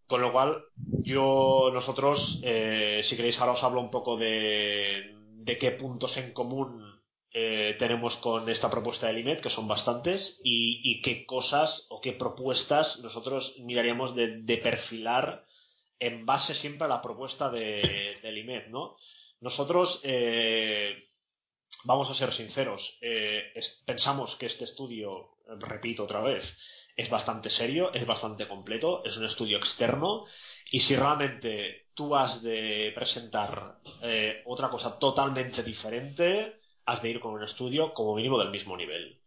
Con lo cual, yo, nosotros, eh, si queréis, ahora os hablo un poco de, de qué puntos en común eh, tenemos con esta propuesta del IMED, que son bastantes, y, qué cosas o qué propuestas nosotros miraríamos de, de perfilar en base siempre a la propuesta de, del IMED, ¿no? Nosotros, eh, vamos a ser sinceros, eh, pensamos que este estudio, repito otra vez, es bastante serio, es bastante completo, es un estudio externo, y si realmente tú has de presentar eh, otra cosa totalmente diferente, has de ir con un estudio como mínimo del mismo nivel.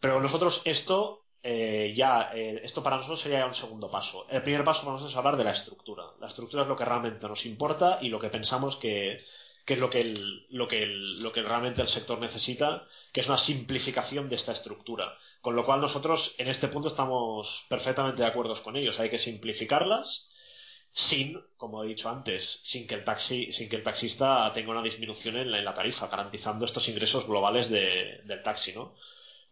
Pero nosotros esto eh, ya, eh, esto para nosotros sería un segundo paso. El primer paso para nosotros es hablar de la estructura. La estructura es lo que realmente nos importa y lo que pensamos que, que es lo que, lo, que lo que realmente el sector necesita, que es una simplificación de esta estructura. Con lo cual nosotros en este punto estamos perfectamente de acuerdo con ellos. Hay que simplificarlas sin, como he dicho antes, sin que el taxi, sin que el taxista tenga una disminución en la, tarifa, garantizando estos ingresos globales del taxi, ¿no?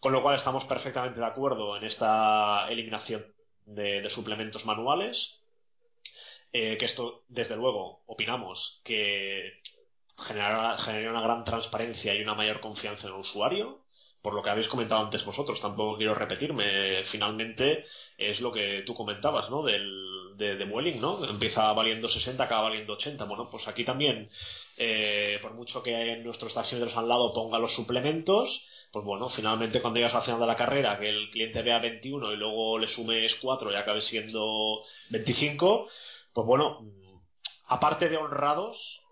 Con lo cual estamos perfectamente de acuerdo en esta eliminación de, suplementos manuales. Eh, que esto, desde luego, opinamos que generará, generaría una gran transparencia y una mayor confianza en el usuario por lo que habéis comentado antes vosotros, tampoco quiero repetirme. Finalmente es lo que tú comentabas, ¿no? Del, de, de ¿no? Empieza valiendo 60, acaba valiendo 80. Bueno, pues aquí también, eh, por mucho que en nuestros taxímetros al lado ponga los suplementos, pues bueno, finalmente cuando llegas al final de la carrera, que el cliente vea 21 y luego le sumes 4 y acabe siendo 25, pues bueno, aparte de honrados,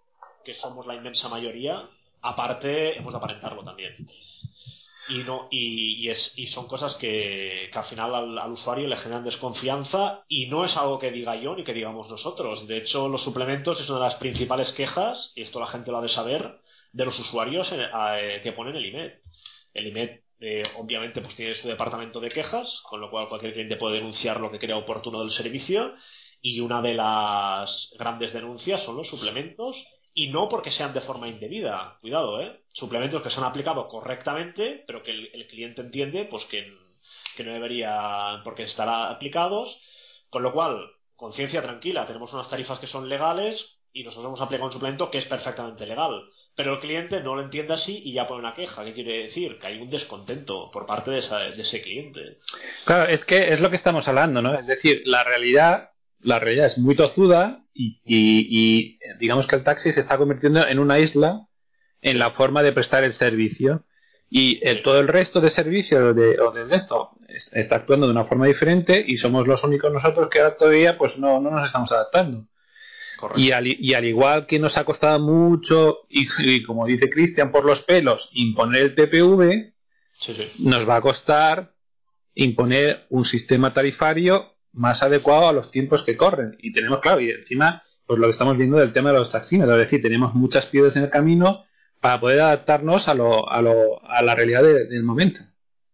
que somos la inmensa mayoría, aparte hemos de aparentarlo también y no y, es, y son cosas que, al final al, usuario le generan desconfianza y no es algo que diga yo ni que digamos nosotros. De hecho los suplementos es una de las principales quejas y esto la gente lo ha de saber de los usuarios eh, eh, que ponen el IMED el IMED eh, obviamente pues tiene su departamento de quejas con lo cual cualquier cliente puede denunciar lo que crea oportuno del servicio y una de las grandes denuncias son los suplementos y no porque sean de forma indebida. Cuidado, ¿eh? Suplementos que se han aplicado correctamente, pero que el, cliente entiende pues que, no debería porque estar aplicados. Con lo cual, conciencia tranquila, tenemos unas tarifas que son legales y nosotros hemos aplicado un suplemento que es perfectamente legal. Pero el cliente no lo entiende así y ya pone una queja. ¿Qué quiere decir? Que hay un descontento por parte de, de ese cliente. Claro, es que es lo que estamos hablando, ¿no? Es decir, la realidad la realidad es muy tozuda y, digamos que el taxi se está convirtiendo en una isla en la forma de prestar el servicio. Y el, todo el resto de servicios de, o de esto está actuando de una forma diferente y somos los únicos nosotros que ahora todavía pues no, no nos estamos adaptando. Y al, y al, igual que nos ha costado mucho, y, como dice Cristian, por los pelos, imponer el TPV, nos va a costar imponer un sistema tarifario más adecuado a los tiempos que corren. Y tenemos, claro, y encima, pues lo que estamos viendo del tema de los taxímetros, es decir, tenemos muchas piedras en el camino para poder adaptarnos a, lo, a, lo, a la realidad del momento.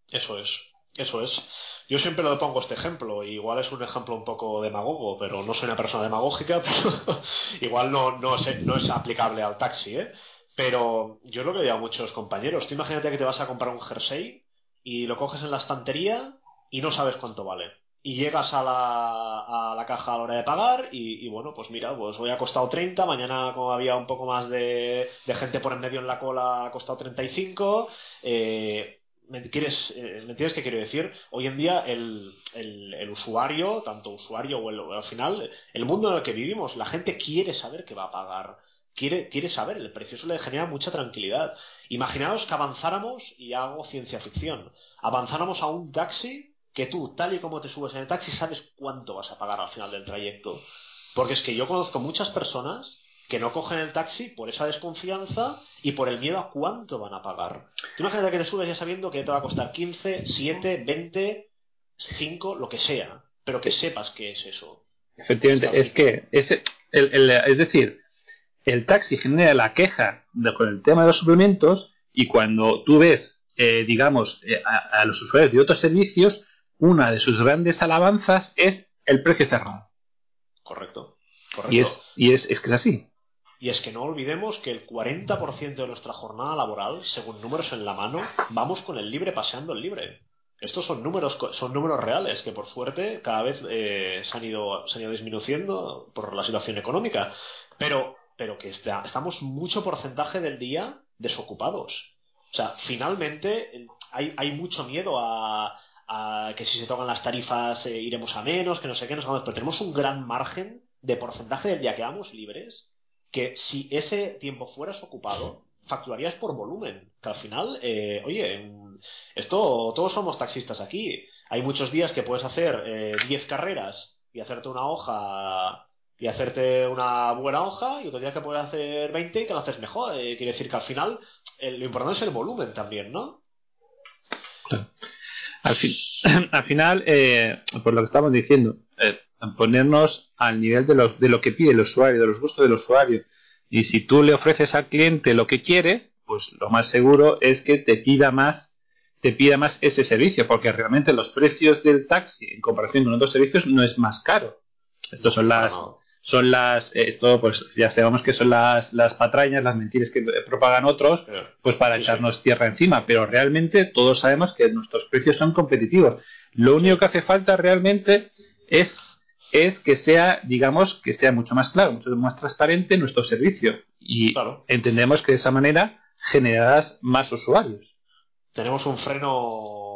Eso es, eso es. Yo siempre lo pongo este ejemplo, igual es un ejemplo un poco demagogo, pero no soy una persona demagógica, pero igual no, no, es, no es aplicable al taxi, ¿eh? Pero yo lo que digo a muchos compañeros, tú imagínate que te vas a comprar un jersey y lo coges en la estantería y no sabes cuánto vale y llegas a la, a la caja a la hora de pagar y, bueno, pues mira, pues hoy ha costado 30, mañana como había un poco más de, gente por en medio en la cola ha costado 35. Eh, ¿me, quieres, eh, ¿Me entiendes qué quiero decir? Hoy en día el, el, usuario, tanto usuario o, el, al final, el mundo en el que vivimos, la gente quiere saber qué va a pagar. Quiere, quiere saber, el precio eso le genera mucha tranquilidad. Imaginaos que avanzáramos, y hago ciencia ficción, avanzáramos a un taxi que tú, tal y como te subes en el taxi, sabes cuánto vas a pagar al final del trayecto. Porque es que yo conozco muchas personas que no cogen el taxi por esa desconfianza y por el miedo a cuánto van a pagar. Tú imagínate que te subes ya sabiendo que te va a costar 15, 7, 20, 5, lo que sea, pero que sepas qué es eso. Efectivamente, es que es, el, es decir, el taxi genera la queja con el tema de los suplementos y cuando tú ves, eh, digamos, eh, a, los usuarios de otros servicios, una de sus grandes alabanzas es el precio cerrado. Correcto. Y, es, y es, que es así. Y es que no olvidemos que el 40% de nuestra jornada laboral, según números en la mano, vamos con el libre paseando el libre. Estos son números, son números reales que por suerte cada vez eh, se, han ido, se han ido disminuyendo por la situación económica. Pero, pero que estamos mucho porcentaje del día desocupados. O sea, finalmente hay, hay mucho miedo a, que si se tocan las tarifas eh, iremos a menos, que no sé qué, nos vamos, pero tenemos un gran margen de porcentaje del día que vamos libres, que si ese tiempo fueras ocupado, facturarías por volumen, que al final, eh, oye, esto todos somos taxistas aquí, hay muchos días que puedes hacer 10 eh, carreras y hacerte una hoja y hacerte una buena hoja y otro día que puedes hacer 20 y que lo haces mejor. Eh, quiere decir que al final lo importante es el volumen también, ¿no? Al, al final, eh, por lo que estamos diciendo, eh, ponernos al nivel de, los, de lo que pide el usuario, de los gustos del usuario. Y si tú le ofreces al cliente lo que quiere, pues lo más seguro es que te pida más te pida más ese servicio, porque realmente los precios del taxi en comparación con otros servicios no es más caro. Estos son las, son las, eh, esto pues ya sabemos que son las, las patrañas, las mentiras que propagan otros, pues para echarnos tierra encima, pero realmente todos sabemos que nuestros precios son competitivos. Lo único que hace falta realmente es, es que sea, digamos, que sea mucho más claro, mucho más transparente nuestro servicio. Y entendemos que de esa manera generarás más usuarios tenemos un freno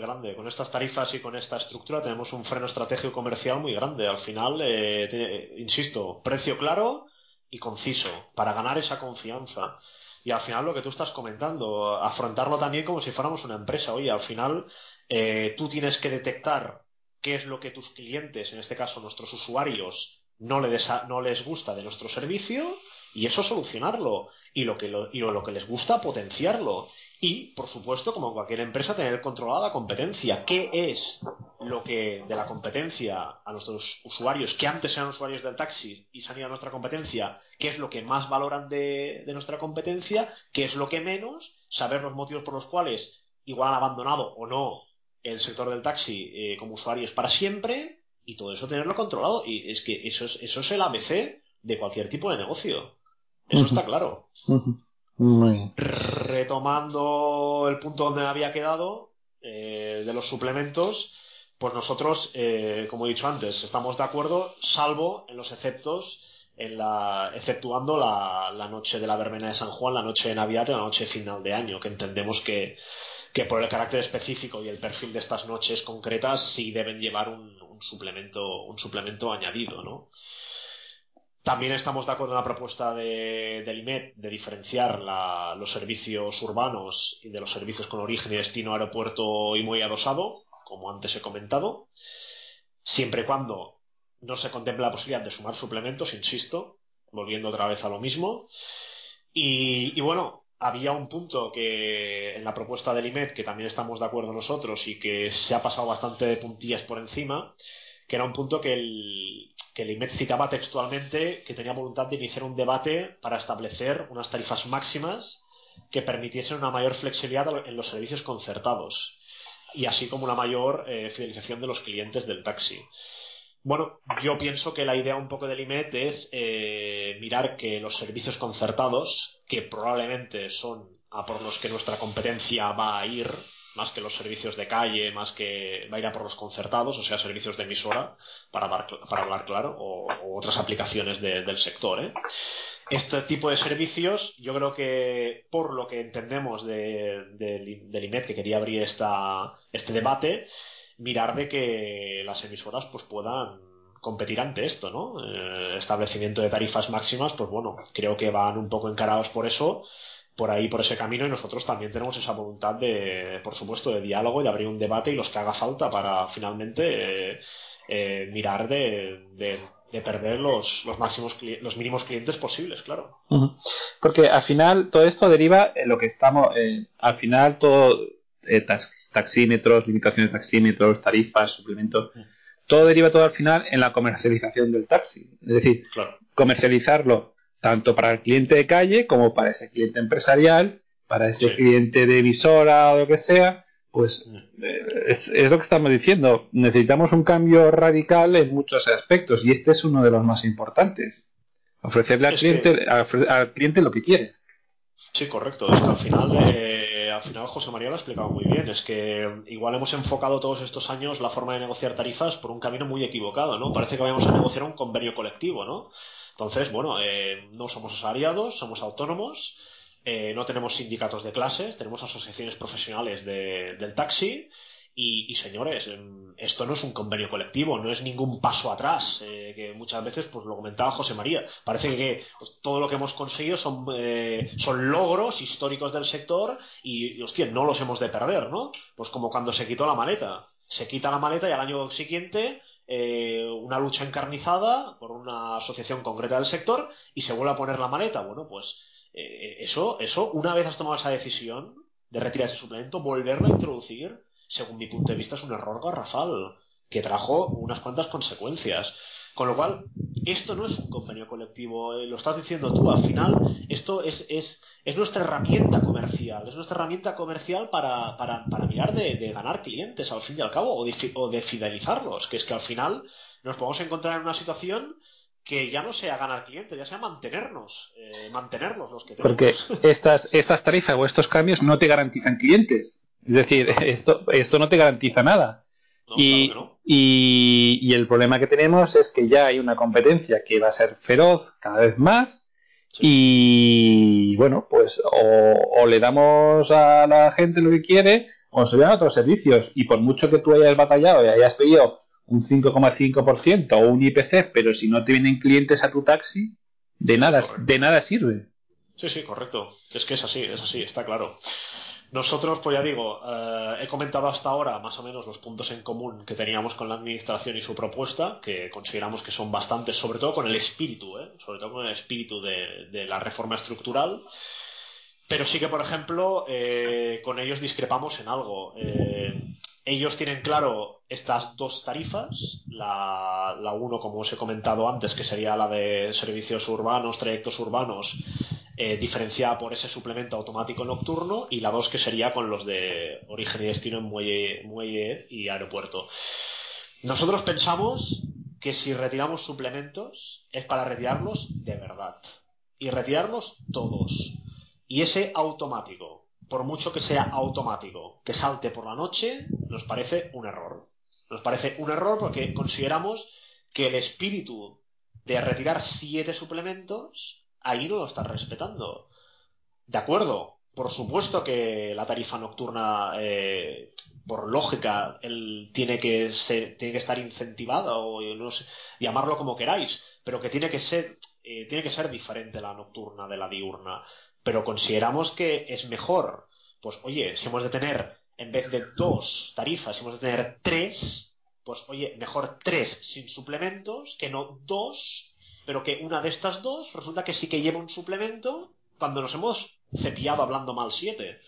grande. Con estas tarifas y con esta estructura tenemos un freno estratégico comercial muy grande. Al final, eh, insisto, precio claro y conciso para ganar esa confianza. Y al final lo que tú estás comentando, afrontarlo también como si fuéramos una empresa. Oye, al final eh, tú tienes que detectar qué es lo que tus clientes, en este caso nuestros usuarios, no, no les gusta de nuestro servicio y eso solucionarlo y lo que, lo, y lo que les gusta potenciarlo. Y por supuesto como cualquier empresa tener controlada la competencia. Qué es lo que de la competencia a nuestros usuarios que antes eran usuarios del taxi y se han ido a nuestra competencia qué es lo que más valoran de, nuestra competencia qué es lo que menos saber los motivos por los cuales igual han abandonado o no el sector del taxi eh, como usuarios para siempre y todo eso tenerlo controlado. Y es que eso es, eso es el ABC de cualquier tipo de negocio eso está claro. Retomando el punto donde había quedado, eh, de los suplementos, pues nosotros, eh, como he dicho antes, estamos de acuerdo, salvo en los exceptos, en la, exceptuando la, noche de la verbena de San Juan, la noche de Navidad y la noche final de año, que entendemos que, que por el carácter específico y el perfil de estas noches concretas sí deben llevar un, un suplemento, un suplemento añadido, ¿no? También estamos de acuerdo en la propuesta de, del IMED de diferenciar los servicios urbanos y de los servicios con origen y destino aeropuerto y muy adosado, como antes he comentado, siempre y cuando no se contemple la posibilidad de sumar suplementos, insisto, volviendo otra vez a lo mismo. Y, bueno, había un punto que en la propuesta del IMED que también estamos de acuerdo nosotros y que se ha pasado bastante de puntillas por encima, que era un punto que el, que el citaba textualmente que tenía voluntad de iniciar un debate para establecer unas tarifas máximas que permitiesen una mayor flexibilidad en los servicios concertados y así como una mayor eh, fidelización de los clientes del taxi. Bueno, yo pienso que la idea un poco del IMED es eh, mirar que los servicios concertados, que probablemente son a por los que nuestra competencia va a ir, más que los servicios de calle, más que va a ir a por los concertados, o sea, servicios de emisora, para, para hablar claro, o, otras aplicaciones del sector. ¿eh? Este tipo de servicios, yo creo que por lo que entendemos de, del IMED, que quería abrir esta, este debate, mirar de que las emisoras pues puedan competir ante esto, ¿no? Eh, establecimiento de tarifas máximas, pues bueno, creo que van un poco encarados por eso por ahí, por ese camino, y nosotros también tenemos esa voluntad de, por supuesto, de diálogo, de abrir un debate y los que haga falta para finalmente eh, eh, mirar de, de, perder los, los máximos los mínimos clientes posibles, claro. Porque al final todo esto deriva en lo que estamos, eh, al final todo taxímetros, limitaciones de taxímetros, tarifas, suplementos, todo deriva todo al final en la comercialización del taxi. Es decir, comercializarlo tanto para el cliente de calle como para ese cliente empresarial, para ese cliente de emisora o lo que sea, pues mm. eh, es, lo que estamos diciendo. Necesitamos un cambio radical en muchos aspectos y este es uno de los más importantes. Ofrecerle al, cliente, al cliente lo que quiere. Sí, correcto. Es que al final, eh, al final José María lo ha explicado muy bien. Es que igual hemos enfocado todos estos años la forma de negociar tarifas por un camino muy equivocado, ¿no? Parece que vamos a negociar un convenio colectivo, ¿no? Entonces, bueno, eh, no somos asalariados, somos autónomos, eh, no tenemos sindicatos de clases, tenemos asociaciones profesionales del taxi. Y, señores, em, esto no es un convenio colectivo, no es ningún paso atrás, eh, que muchas veces, pues lo comentaba José María, parece que pues, todo lo que hemos conseguido son, son logros históricos del sector y, y, hostia, no los hemos de perder, ¿no? Pues como cuando se quitó la maleta, se quita la maleta y al año siguiente eh, una lucha encarnizada por una asociación concreta del sector y se vuelve a poner la maleta. Bueno, pues eh, eso, eso, una vez has tomado esa decisión de retirar ese suplemento, volverlo a introducir, según mi punto de vista, es un error garrafal que trajo unas cuantas consecuencias. Con lo cual, esto no es un convenio colectivo, eh, lo estás diciendo tú, al final esto es, es, es nuestra herramienta comercial, es nuestra herramienta comercial para, para, para mirar de, de, ganar clientes al fin y al cabo o de, o de fidelizarlos, que es que al final nos podemos encontrar en una situación que ya no sea ganar clientes, ya sea mantenernos, eh, mantenerlos los que tenemos. Porque estas, estas tarifas o estos cambios no te garantizan clientes. Es decir, esto, esto no te garantiza nada. No, y, claro que no. y, y el problema que tenemos es que ya hay una competencia que va a ser feroz cada vez más. Y bueno, pues o, o le damos a la gente lo que quiere o se dan otros servicios. Y por mucho que tú hayas batallado y hayas pedido un 5,5% o un IPC, pero si no te vienen clientes a tu taxi, de nada, Correcto. de nada sirve. Sí, sí, correcto. Es que es así, es así, está claro. Nosotros, pues ya digo, eh, he comentado hasta ahora más o menos los puntos en común que teníamos con la administración y su propuesta, que consideramos que son bastantes, sobre todo con el espíritu, ¿eh? sobre todo con el espíritu de, la reforma estructural. Pero sí que, por ejemplo, eh, con ellos discrepamos en algo. Eh, ellos tienen claro estas dos tarifas, la, la uno, como os he comentado antes, que sería la de servicios urbanos, trayectos urbanos, eh, diferenciada por ese suplemento automático nocturno, y la dos que sería con los de origen y destino en muelle, muelle y aeropuerto. Nosotros pensamos que si retiramos suplementos es para retirarlos de verdad. Y retirarlos todos. Y ese automático, por mucho que sea automático, que salte por la noche, nos parece un error. Nos parece un error porque consideramos que el espíritu de retirar siete suplementos, ahí no lo están respetando. De acuerdo, por supuesto que la tarifa nocturna, eh, por lógica, el, tiene, que ser, tiene que estar incentivada o no sé, llamarlo como queráis, pero que tiene que ser, eh, tiene que ser diferente la nocturna de la diurna. Pero consideramos que es mejor, pues oye, si hemos de tener, en vez de dos tarifas, si hemos de tener tres, pues oye, mejor tres sin suplementos que no dos, pero que una de estas dos resulta que sí que lleva un suplemento cuando nos hemos cepillado hablando mal siete.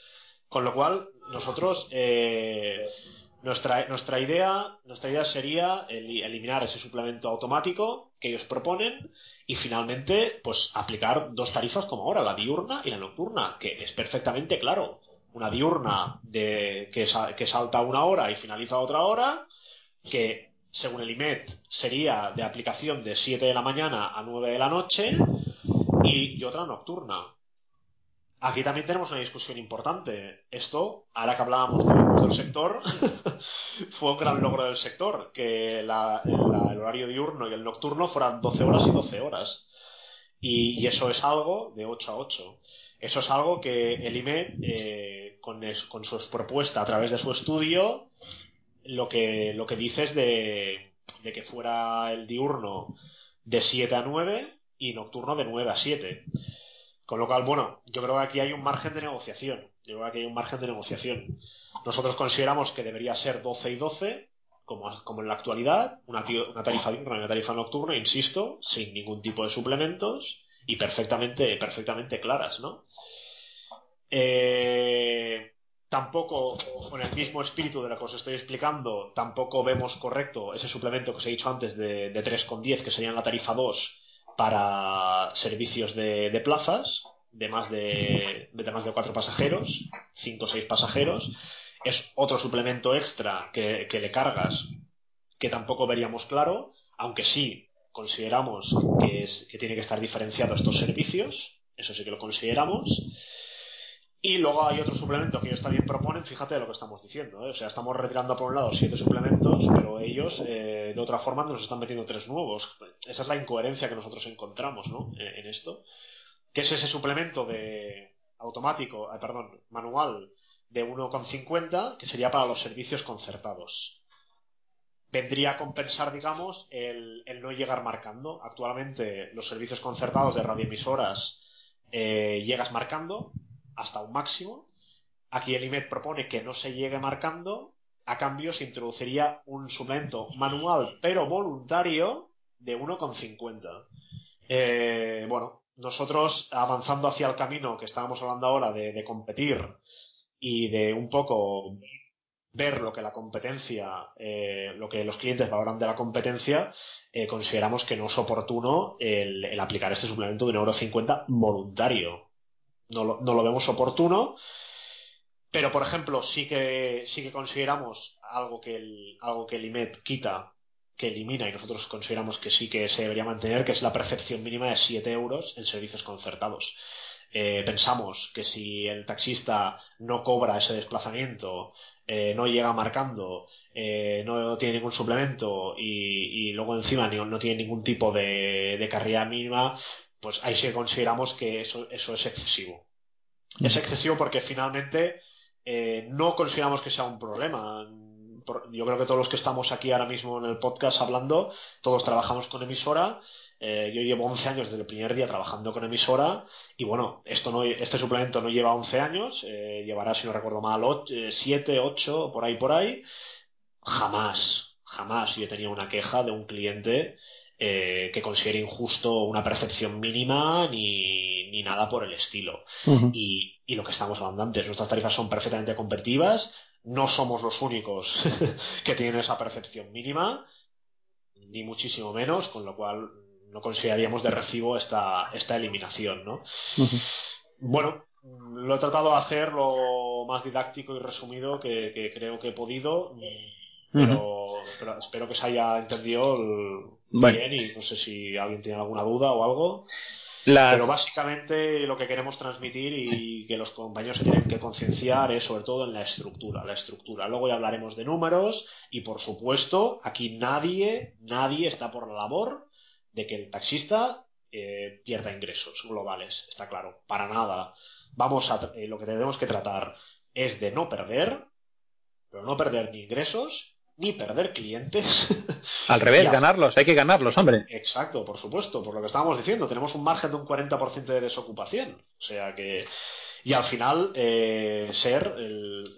Con lo cual, nosotros, eh, nuestra, nuestra, idea, nuestra idea sería el, eliminar ese suplemento automático que ellos proponen y finalmente, pues aplicar dos tarifas como ahora, la diurna y la nocturna, que es perfectamente claro. Una diurna de, que, que salta una hora y finaliza otra hora, que según el IMED sería de aplicación de 7 de la mañana a 9 de la noche y, otra nocturna. Aquí también tenemos una discusión importante. Esto, ahora que hablábamos del sector, fue un gran logro del sector, que la, el horario diurno y el nocturno fueran 12 horas y 12 horas. Y, y eso es algo de 8 a 8. Eso es algo que el IME, eh, con, es, con su propuesta a través de su estudio, lo que, lo que dice es de, que fuera el diurno de 7 a 9 y nocturno de 9 a 7. Con lo cual, bueno, yo creo que aquí hay un margen de negociación. Yo creo que aquí hay un margen de negociación. Nosotros consideramos que debería ser 12 y 12, como, como en la actualidad, una, una tarifa diurna y una tarifa nocturna, insisto, sin ningún tipo de suplementos y perfectamente, perfectamente claras, ¿no? Eh, tampoco, con el mismo espíritu de lo que os estoy explicando, tampoco vemos correcto ese suplemento que os he dicho antes de, de 3,10, que sería en la tarifa 2, para servicios de, de plazas de más de, de más de cuatro pasajeros, cinco o seis pasajeros. Es otro suplemento extra que, que, le cargas que tampoco veríamos claro, aunque sí consideramos que, que tiene que estar diferenciado estos servicios, eso sí que lo consideramos. Y luego hay otro suplemento que ellos también proponen, fíjate de lo que estamos diciendo, ¿eh? o sea, estamos retirando por un lado siete suplementos, pero ellos eh, de otra forma nos están metiendo tres nuevos. Esa es la incoherencia que nosotros encontramos ¿no? en, en esto. Que es ese suplemento de automático, eh, perdón, manual de 1,50 que sería para los servicios concertados. Vendría a compensar, digamos, el, el no llegar marcando. Actualmente los servicios concertados de radioemisoras eh, llegas marcando hasta un máximo. Aquí el IMED propone que no se llegue marcando, a cambio se introduciría un suplemento manual pero voluntario de 1,50. Eh, bueno, nosotros avanzando hacia el camino que estábamos hablando ahora de, competir y de un poco ver lo que la competencia, eh, lo que los clientes valoran de la competencia, eh, consideramos que no es oportuno el, aplicar este suplemento de 1,50€ voluntario. No lo, no lo vemos oportuno pero, por ejemplo, sí que, sí que consideramos algo que el, algo que el IMED quita, que elimina, y nosotros consideramos que sí que se debería mantener, que es la percepción mínima de 7 euros en servicios concertados. Eh, pensamos que si el taxista no cobra ese desplazamiento, eh, no llega marcando, eh, no tiene ningún suplemento y, luego encima no, tiene ningún tipo de, de, carrera mínima, pues ahí sí que consideramos que eso, eso es excesivo. Es excesivo porque finalmente eh, no consideramos que sea un problema. Yo creo que todos los que estamos aquí ahora mismo en el podcast hablando, todos trabajamos con emisora. Eh, yo llevo 11 años desde el primer día trabajando con emisora y bueno, esto no, este suplemento no lleva 11 años, eh, llevará, si no recuerdo mal, 7, 8, por ahí, por ahí. Jamás, jamás yo tenía una queja de un cliente que considere injusto una percepción mínima ni, nada por el estilo. Y y lo que estamos hablando antes, nuestras tarifas son perfectamente competitivas, no somos los únicos que tienen esa percepción mínima, ni muchísimo menos, con lo cual no consideraríamos de recibo esta, esta eliminación, ¿no? Bueno, lo he tratado de hacer lo más didáctico y resumido que, creo que he podido, pero, espero que se haya entendido bien y no sé si alguien tiene alguna duda o algo. Pero básicamente lo que queremos transmitir y que los compañeros se tienen que concienciar es sobre todo en la estructura, la estructura. Luego ya hablaremos de números y por supuesto aquí nadie, nadie está por la labor de que el taxista eh, pierda ingresos globales, está claro, para nada. Vamos a eh, lo que tenemos que tratar es de no perder, pero no perder ni ingresos ni perder clientes. Al revés, ganarlos, hay que ganarlos, hombre. Exacto, por supuesto, por lo que estábamos diciendo, tenemos un margen de un 40% de desocupación. O sea que. Y al final, eh, ser,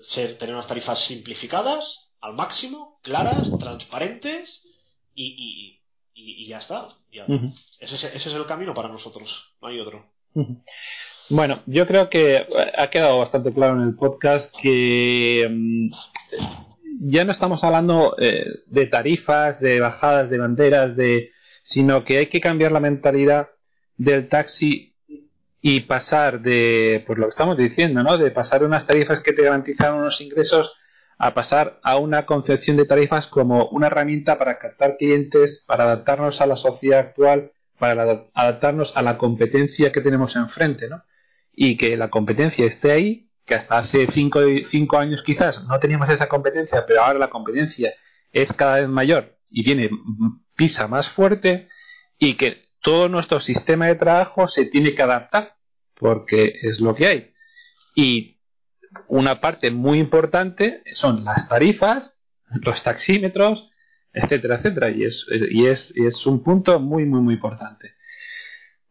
ser, tener unas tarifas simplificadas, al máximo, claras, transparentes y, y, ya está. ese, es el camino para nosotros, no hay otro. Bueno, yo creo que ha quedado bastante claro en el podcast que mm, ya no estamos hablando eh, de tarifas, de bajadas de banderas, de, sino que hay que cambiar la mentalidad del taxi y pasar de, pues lo que estamos diciendo, ¿no? De pasar unas tarifas que te garantizan unos ingresos a pasar a una concepción de tarifas como una herramienta para captar clientes, para adaptarnos a la sociedad actual, para adaptarnos a la competencia que tenemos enfrente, ¿no? Y que la competencia esté ahí que hasta hace cinco, cinco años quizás no teníamos esa competencia, pero ahora la competencia es cada vez mayor y viene pisa más fuerte y que todo nuestro sistema de trabajo se tiene que adaptar porque es lo que hay. Y una parte muy importante son las tarifas, los taxímetros, etcétera, etcétera. Y es, y es, y es un punto muy, muy, muy importante.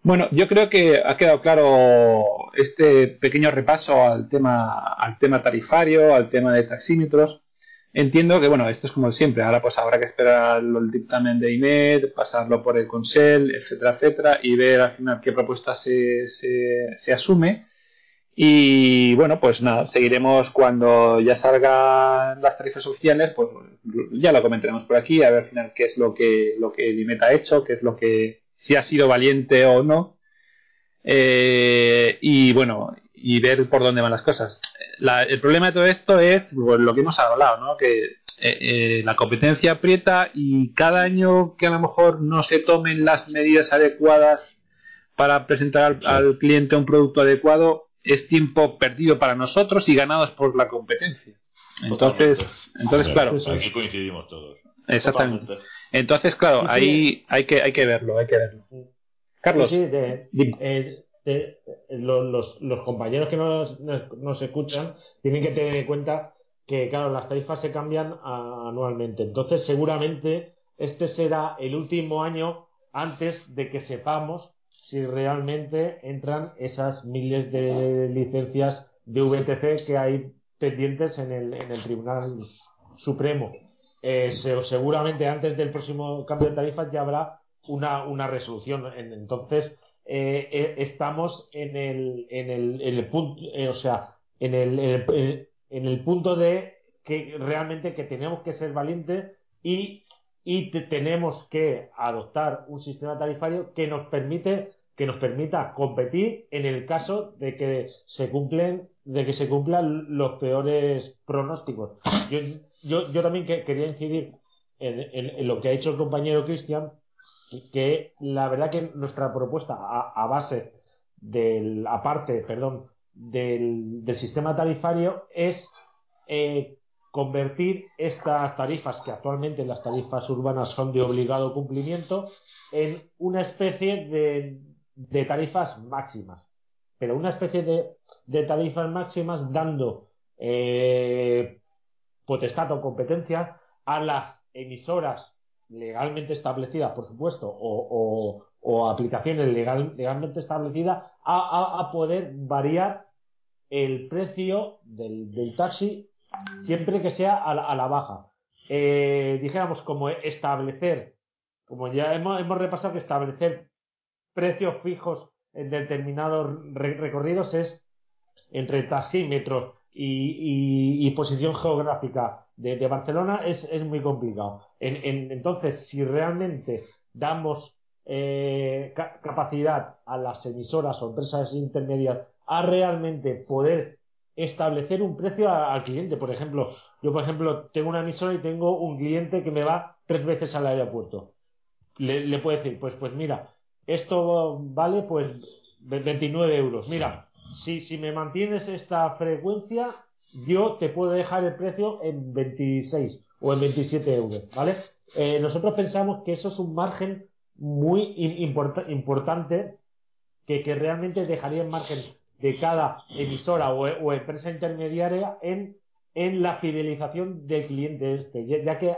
Bueno, yo creo que ha quedado claro este pequeño repaso al tema, al tema tarifario, al tema de taxímetros. Entiendo que, bueno, esto es como siempre. Ahora pues habrá que esperar el dictamen de IMED, pasarlo por el Consell, etcétera, etcétera, y ver al final qué propuesta se, se, se asume. Y bueno, pues nada, seguiremos cuando ya salgan las tarifas oficiales, pues ya lo comentaremos por aquí, a ver al final qué es lo que, lo que el ha hecho, qué es lo que si ha sido valiente o no. Eh, y bueno, y ver por dónde van las cosas. el problema de todo esto es pues, lo que hemos hablado, ¿no? que eh, eh, la competencia aprieta y cada año que a lo mejor no se tomen las medidas adecuadas para presentar al, cliente un producto adecuado es tiempo perdido para nosotros y ganados por la competencia. Entonces, entonces claro. Aquí coincidimos todos. Exactamente. Entonces, claro, ahí hay que, hay que verlo, hay que verlo. Carlos. Sí, eh, los, los, compañeros que nos, nos, escuchan tienen que tener en cuenta que, claro, las tarifas se cambian anualmente. Entonces, seguramente este será el último año antes de que sepamos si realmente entran esas miles de licencias de VTC que hay pendientes en el, en el Tribunal Supremo. Eh, seguramente antes del próximo cambio de tarifas ya habrá una, una resolución. Entonces, eh, eh, estamos en el, en el, en el punto, o sea, en el, en el, punto de que realmente que tenemos que ser valientes y, y tenemos que adoptar un sistema tarifario que nos permite que nos permita competir en el caso de que se cumplen de que se cumplan los peores pronósticos. Yo, yo, yo también quería incidir en, lo que ha dicho el compañero Cristian, que la verdad que nuestra propuesta a, base del, aparte, perdón, del, del sistema tarifario es eh, convertir estas tarifas, que actualmente las tarifas urbanas son de obligado cumplimiento, en una especie de, de tarifas máximas. Pero una especie de, de tarifas máximas dando eh, potestad o competencia a las emisoras legalmente establecidas, por supuesto, o, o, aplicaciones legal, legalmente establecidas a, a, poder variar el precio del, del taxi siempre que sea a la, a la baja. Eh, dijéramos como establecer, como ya hemos, hemos repasado que establecer precios fijos en determinados recorridos es entre taxímetros y, posición geográfica de, Barcelona es, es, muy complicado. En, entonces, si realmente damos eh, capacidad a las emisoras o empresas intermedias a realmente poder establecer un precio al cliente. Por ejemplo, yo por ejemplo tengo una emisora y tengo un cliente que me va tres veces al aeropuerto. Le, le puedo decir, pues, pues mira, esto vale pues 29 euros. Mira, si, si me mantienes esta frecuencia, yo te puedo dejar el precio en 26 o en 27 euros, ¿vale? Eh, nosotros pensamos que eso es un margen muy importante que, que, realmente dejaría en margen de cada emisora o, empresa intermediaria en, en, la fidelización del cliente este, ya, que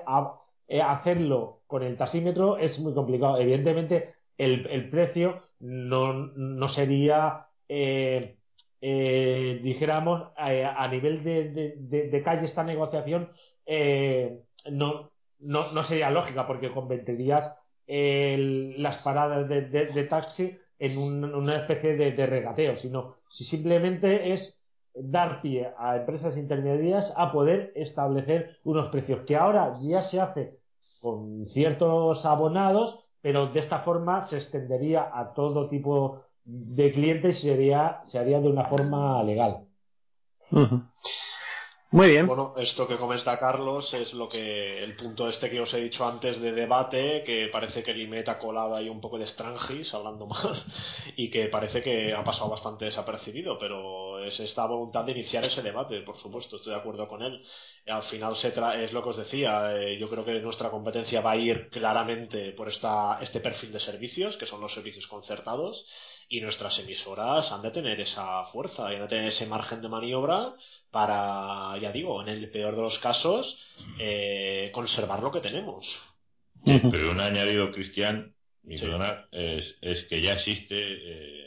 eh, hacerlo con el tasímetro es muy complicado. Evidentemente, el, el precio no, no sería, eh, eh, dijéramos, a nivel de, de, calle esta negociación, eh, no, no, no, sería lógica porque convertirías las paradas de, taxi en una especie de, regateo, sino si simplemente es dar pie a empresas intermedias a poder establecer unos precios que ahora ya se hace con ciertos abonados pero de esta forma se extendería a todo tipo de clientes y sería, se haría de una forma legal. Muy bien. Bueno, esto que comenta Carlos es lo que el punto este que os he dicho antes de debate, que parece que Limet ha colado ahí un poco de strangis, hablando mal, y que parece que ha pasado bastante desapercibido, pero es esta voluntad de iniciar ese debate, por supuesto, estoy de acuerdo con él. Al final se es lo que os decía, eh, yo creo que nuestra competencia va a ir claramente por esta, este perfil de servicios, que son los servicios concertados, y nuestras emisoras han de tener esa fuerza y han de tener ese margen de maniobra para, ya digo, en el peor de los casos, eh, conservar lo que tenemos. pero un añadido, Cristian, mi es, es, que ya existe, eh,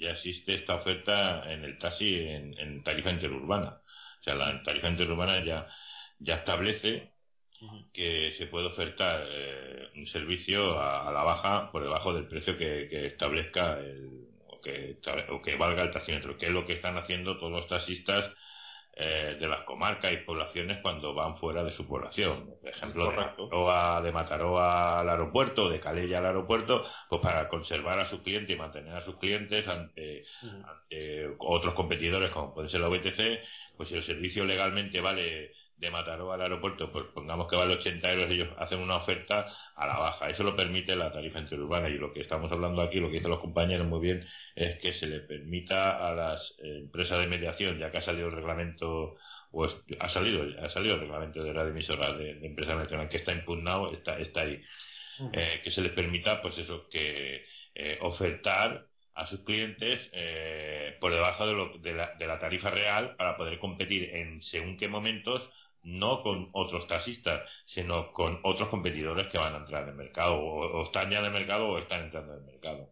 ya existe esta oferta en el taxi en, tarifa interurbana. O sea, la tarifa interurbana ya, ya establece que se puede ofertar eh, un servicio a, la baja por debajo del precio que, establezca el, o, que, o que valga el taxímetro, que es lo que están haciendo todos los taxistas eh, de las comarcas y poblaciones cuando van fuera de su población. Por ejemplo, de Mataró, al aeropuerto, de Calella al aeropuerto, pues para conservar a sus clientes y mantener a sus clientes ante, ante otros competidores como puede ser la VTC, pues si el servicio legalmente vale de Mataró al aeropuerto, pues pongamos que vale 80 euros, ellos hacen una oferta a la baja. Eso lo permite la tarifa interurbana y lo que estamos hablando aquí, lo que dicen los compañeros muy bien, es que se le permita a las empresas de mediación, ya que ha salido el reglamento o ha salido ha salido el reglamento de la emisora de, de empresa nacional que está impugnado, está, está ahí, eh, que se les permita, pues eso, que eh, ofertar a sus clientes eh, por debajo de, lo, de, la, de la tarifa real para poder competir en según qué momentos no con otros taxistas, sino con otros competidores que van a entrar en el mercado, o, están ya en el mercado o están entrando en el mercado.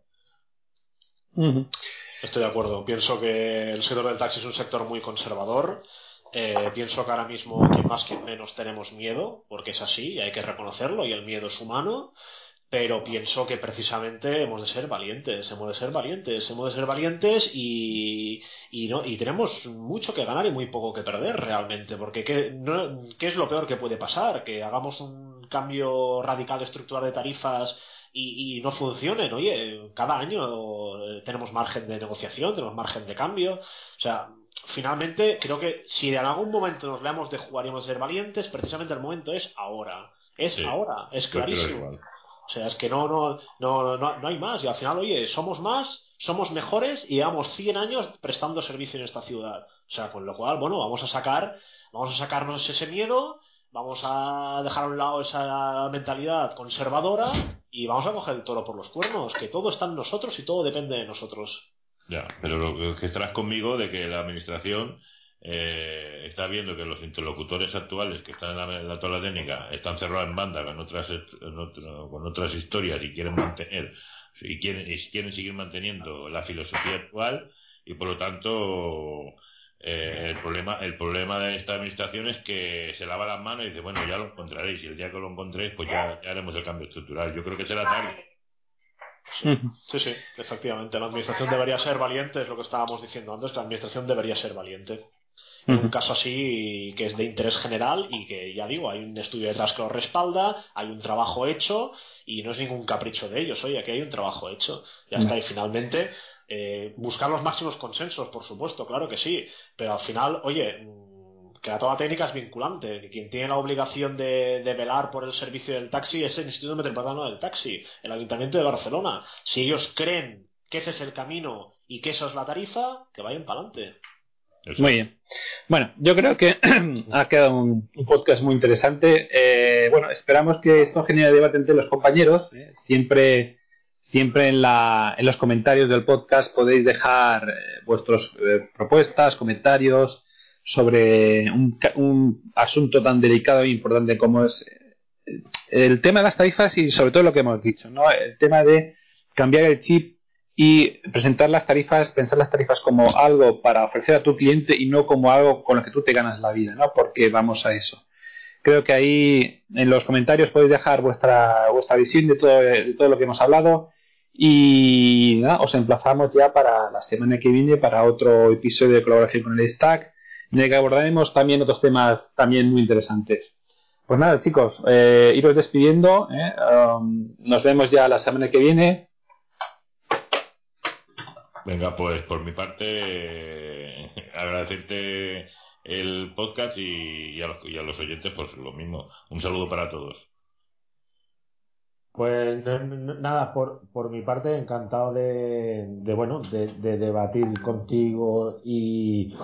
Estoy de acuerdo. Pienso que el sector del taxi es un sector muy conservador Eh, pienso que ahora mismo, quien más, quien menos, tenemos miedo, porque es así, y hay que reconocerlo, y el miedo es humano pero pienso que precisamente hemos de ser valientes, hemos de ser valientes, hemos de ser valientes y, y, no, y tenemos mucho que ganar y muy poco que perder realmente, porque ¿qué, no, ¿qué es lo peor que puede pasar? Que hagamos un cambio radical estructural de tarifas y, y, no funcionen. Oye, cada año tenemos margen de negociación, tenemos margen de cambio. O sea, finalmente creo que si en algún momento nos veamos de jugar y hemos de ser valientes, precisamente el momento es ahora. Es ahora, es clarísimo. O sea, es que no, no, no, no, hay más. Y al final, oye, somos más, somos mejores y llevamos 100 años prestando servicio en esta ciudad. O sea, con lo cual, bueno, vamos a sacar, vamos a sacarnos ese miedo, vamos a dejar a un lado esa mentalidad conservadora y vamos a coger el toro por los cuernos, que todo está en nosotros y todo depende de nosotros. Ya, pero lo que estarás conmigo de que la administración eh, está viendo que los interlocutores actuales que están en la, tabla técnica están cerrados en banda con otras, con otras historias y quieren mantener y quieren, y quieren seguir manteniendo la filosofía actual y por lo tanto eh, el problema el problema de esta administración es que se lava las manos y dice bueno ya lo encontraréis y el día que lo encontréis pues ya, haremos el cambio estructural yo creo que será tarde. Sí, sí, efectivamente. La administración debería ser valiente, es lo que estábamos diciendo antes, la administración debería ser valiente un caso así que es de interés general y que ya digo, hay un estudio detrás que lo respalda, hay un trabajo hecho y no es ningún capricho de ellos, oye, aquí hay un trabajo hecho, ya está, y finalmente eh, buscar los máximos consensos, por supuesto, claro que sí, pero al final, oye, mm, que la toma técnica es vinculante, que quien tiene la obligación de, de, velar por el servicio del taxi es el Instituto Metropolitano del Taxi, el Ayuntamiento de Barcelona. Si ellos creen que ese es el camino y que eso es la tarifa, que vayan para adelante. Muy bien. Bueno, yo creo que ha quedado un, podcast muy interesante. Eh, bueno, esperamos que esto genere debate entre los compañeros. ¿eh? Siempre, siempre en, la, en los comentarios del podcast podéis dejar eh, vuestras propuestas, comentarios sobre un, un, asunto tan delicado e importante como es el tema de las tarifas y sobre todo lo que hemos dicho, ¿no? El tema de cambiar el chip y presentar las tarifas, pensar las tarifas como algo para ofrecer a tu cliente y no como algo con lo que tú te ganas la vida, ¿no? Porque vamos a eso. Creo que ahí en los comentarios podéis dejar vuestra, vuestra visión de todo, de todo lo que hemos hablado y nada, os emplazamos ya para la semana que viene para otro episodio de colaboración con el Stack, en el que abordaremos también otros temas también muy interesantes. Pues nada, chicos, eh, iros despidiendo. ¿eh? Um, nos vemos ya la semana que viene. Venga, pues por mi parte, agradecerte el podcast y, a los, oyentes, pues lo mismo. Un saludo para todos. Pues nada, por, por mi parte, encantado de, bueno, de, debatir contigo y,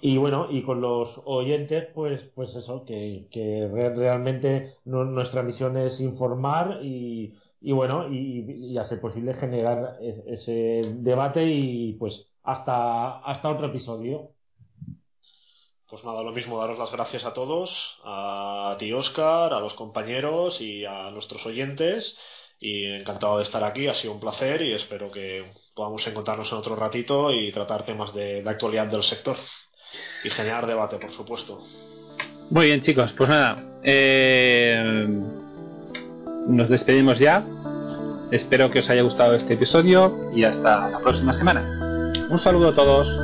y bueno, y con los oyentes, pues, pues eso, que realmente nuestra misión es informar y, y bueno, y, a ser posible generar ese debate y pues hasta, hasta otro episodio. Pues nada, lo mismo, daros las gracias a todos, a ti Oscar, a los compañeros y a nuestros oyentes. Y encantado de estar aquí, ha sido un placer y espero que podamos encontrarnos en otro ratito y tratar temas de, de actualidad del sector. Y generar debate, por supuesto. Muy bien, chicos, pues nada. Eh, nos despedimos ya. Espero que os haya gustado este episodio y hasta la próxima semana. Un saludo a todos.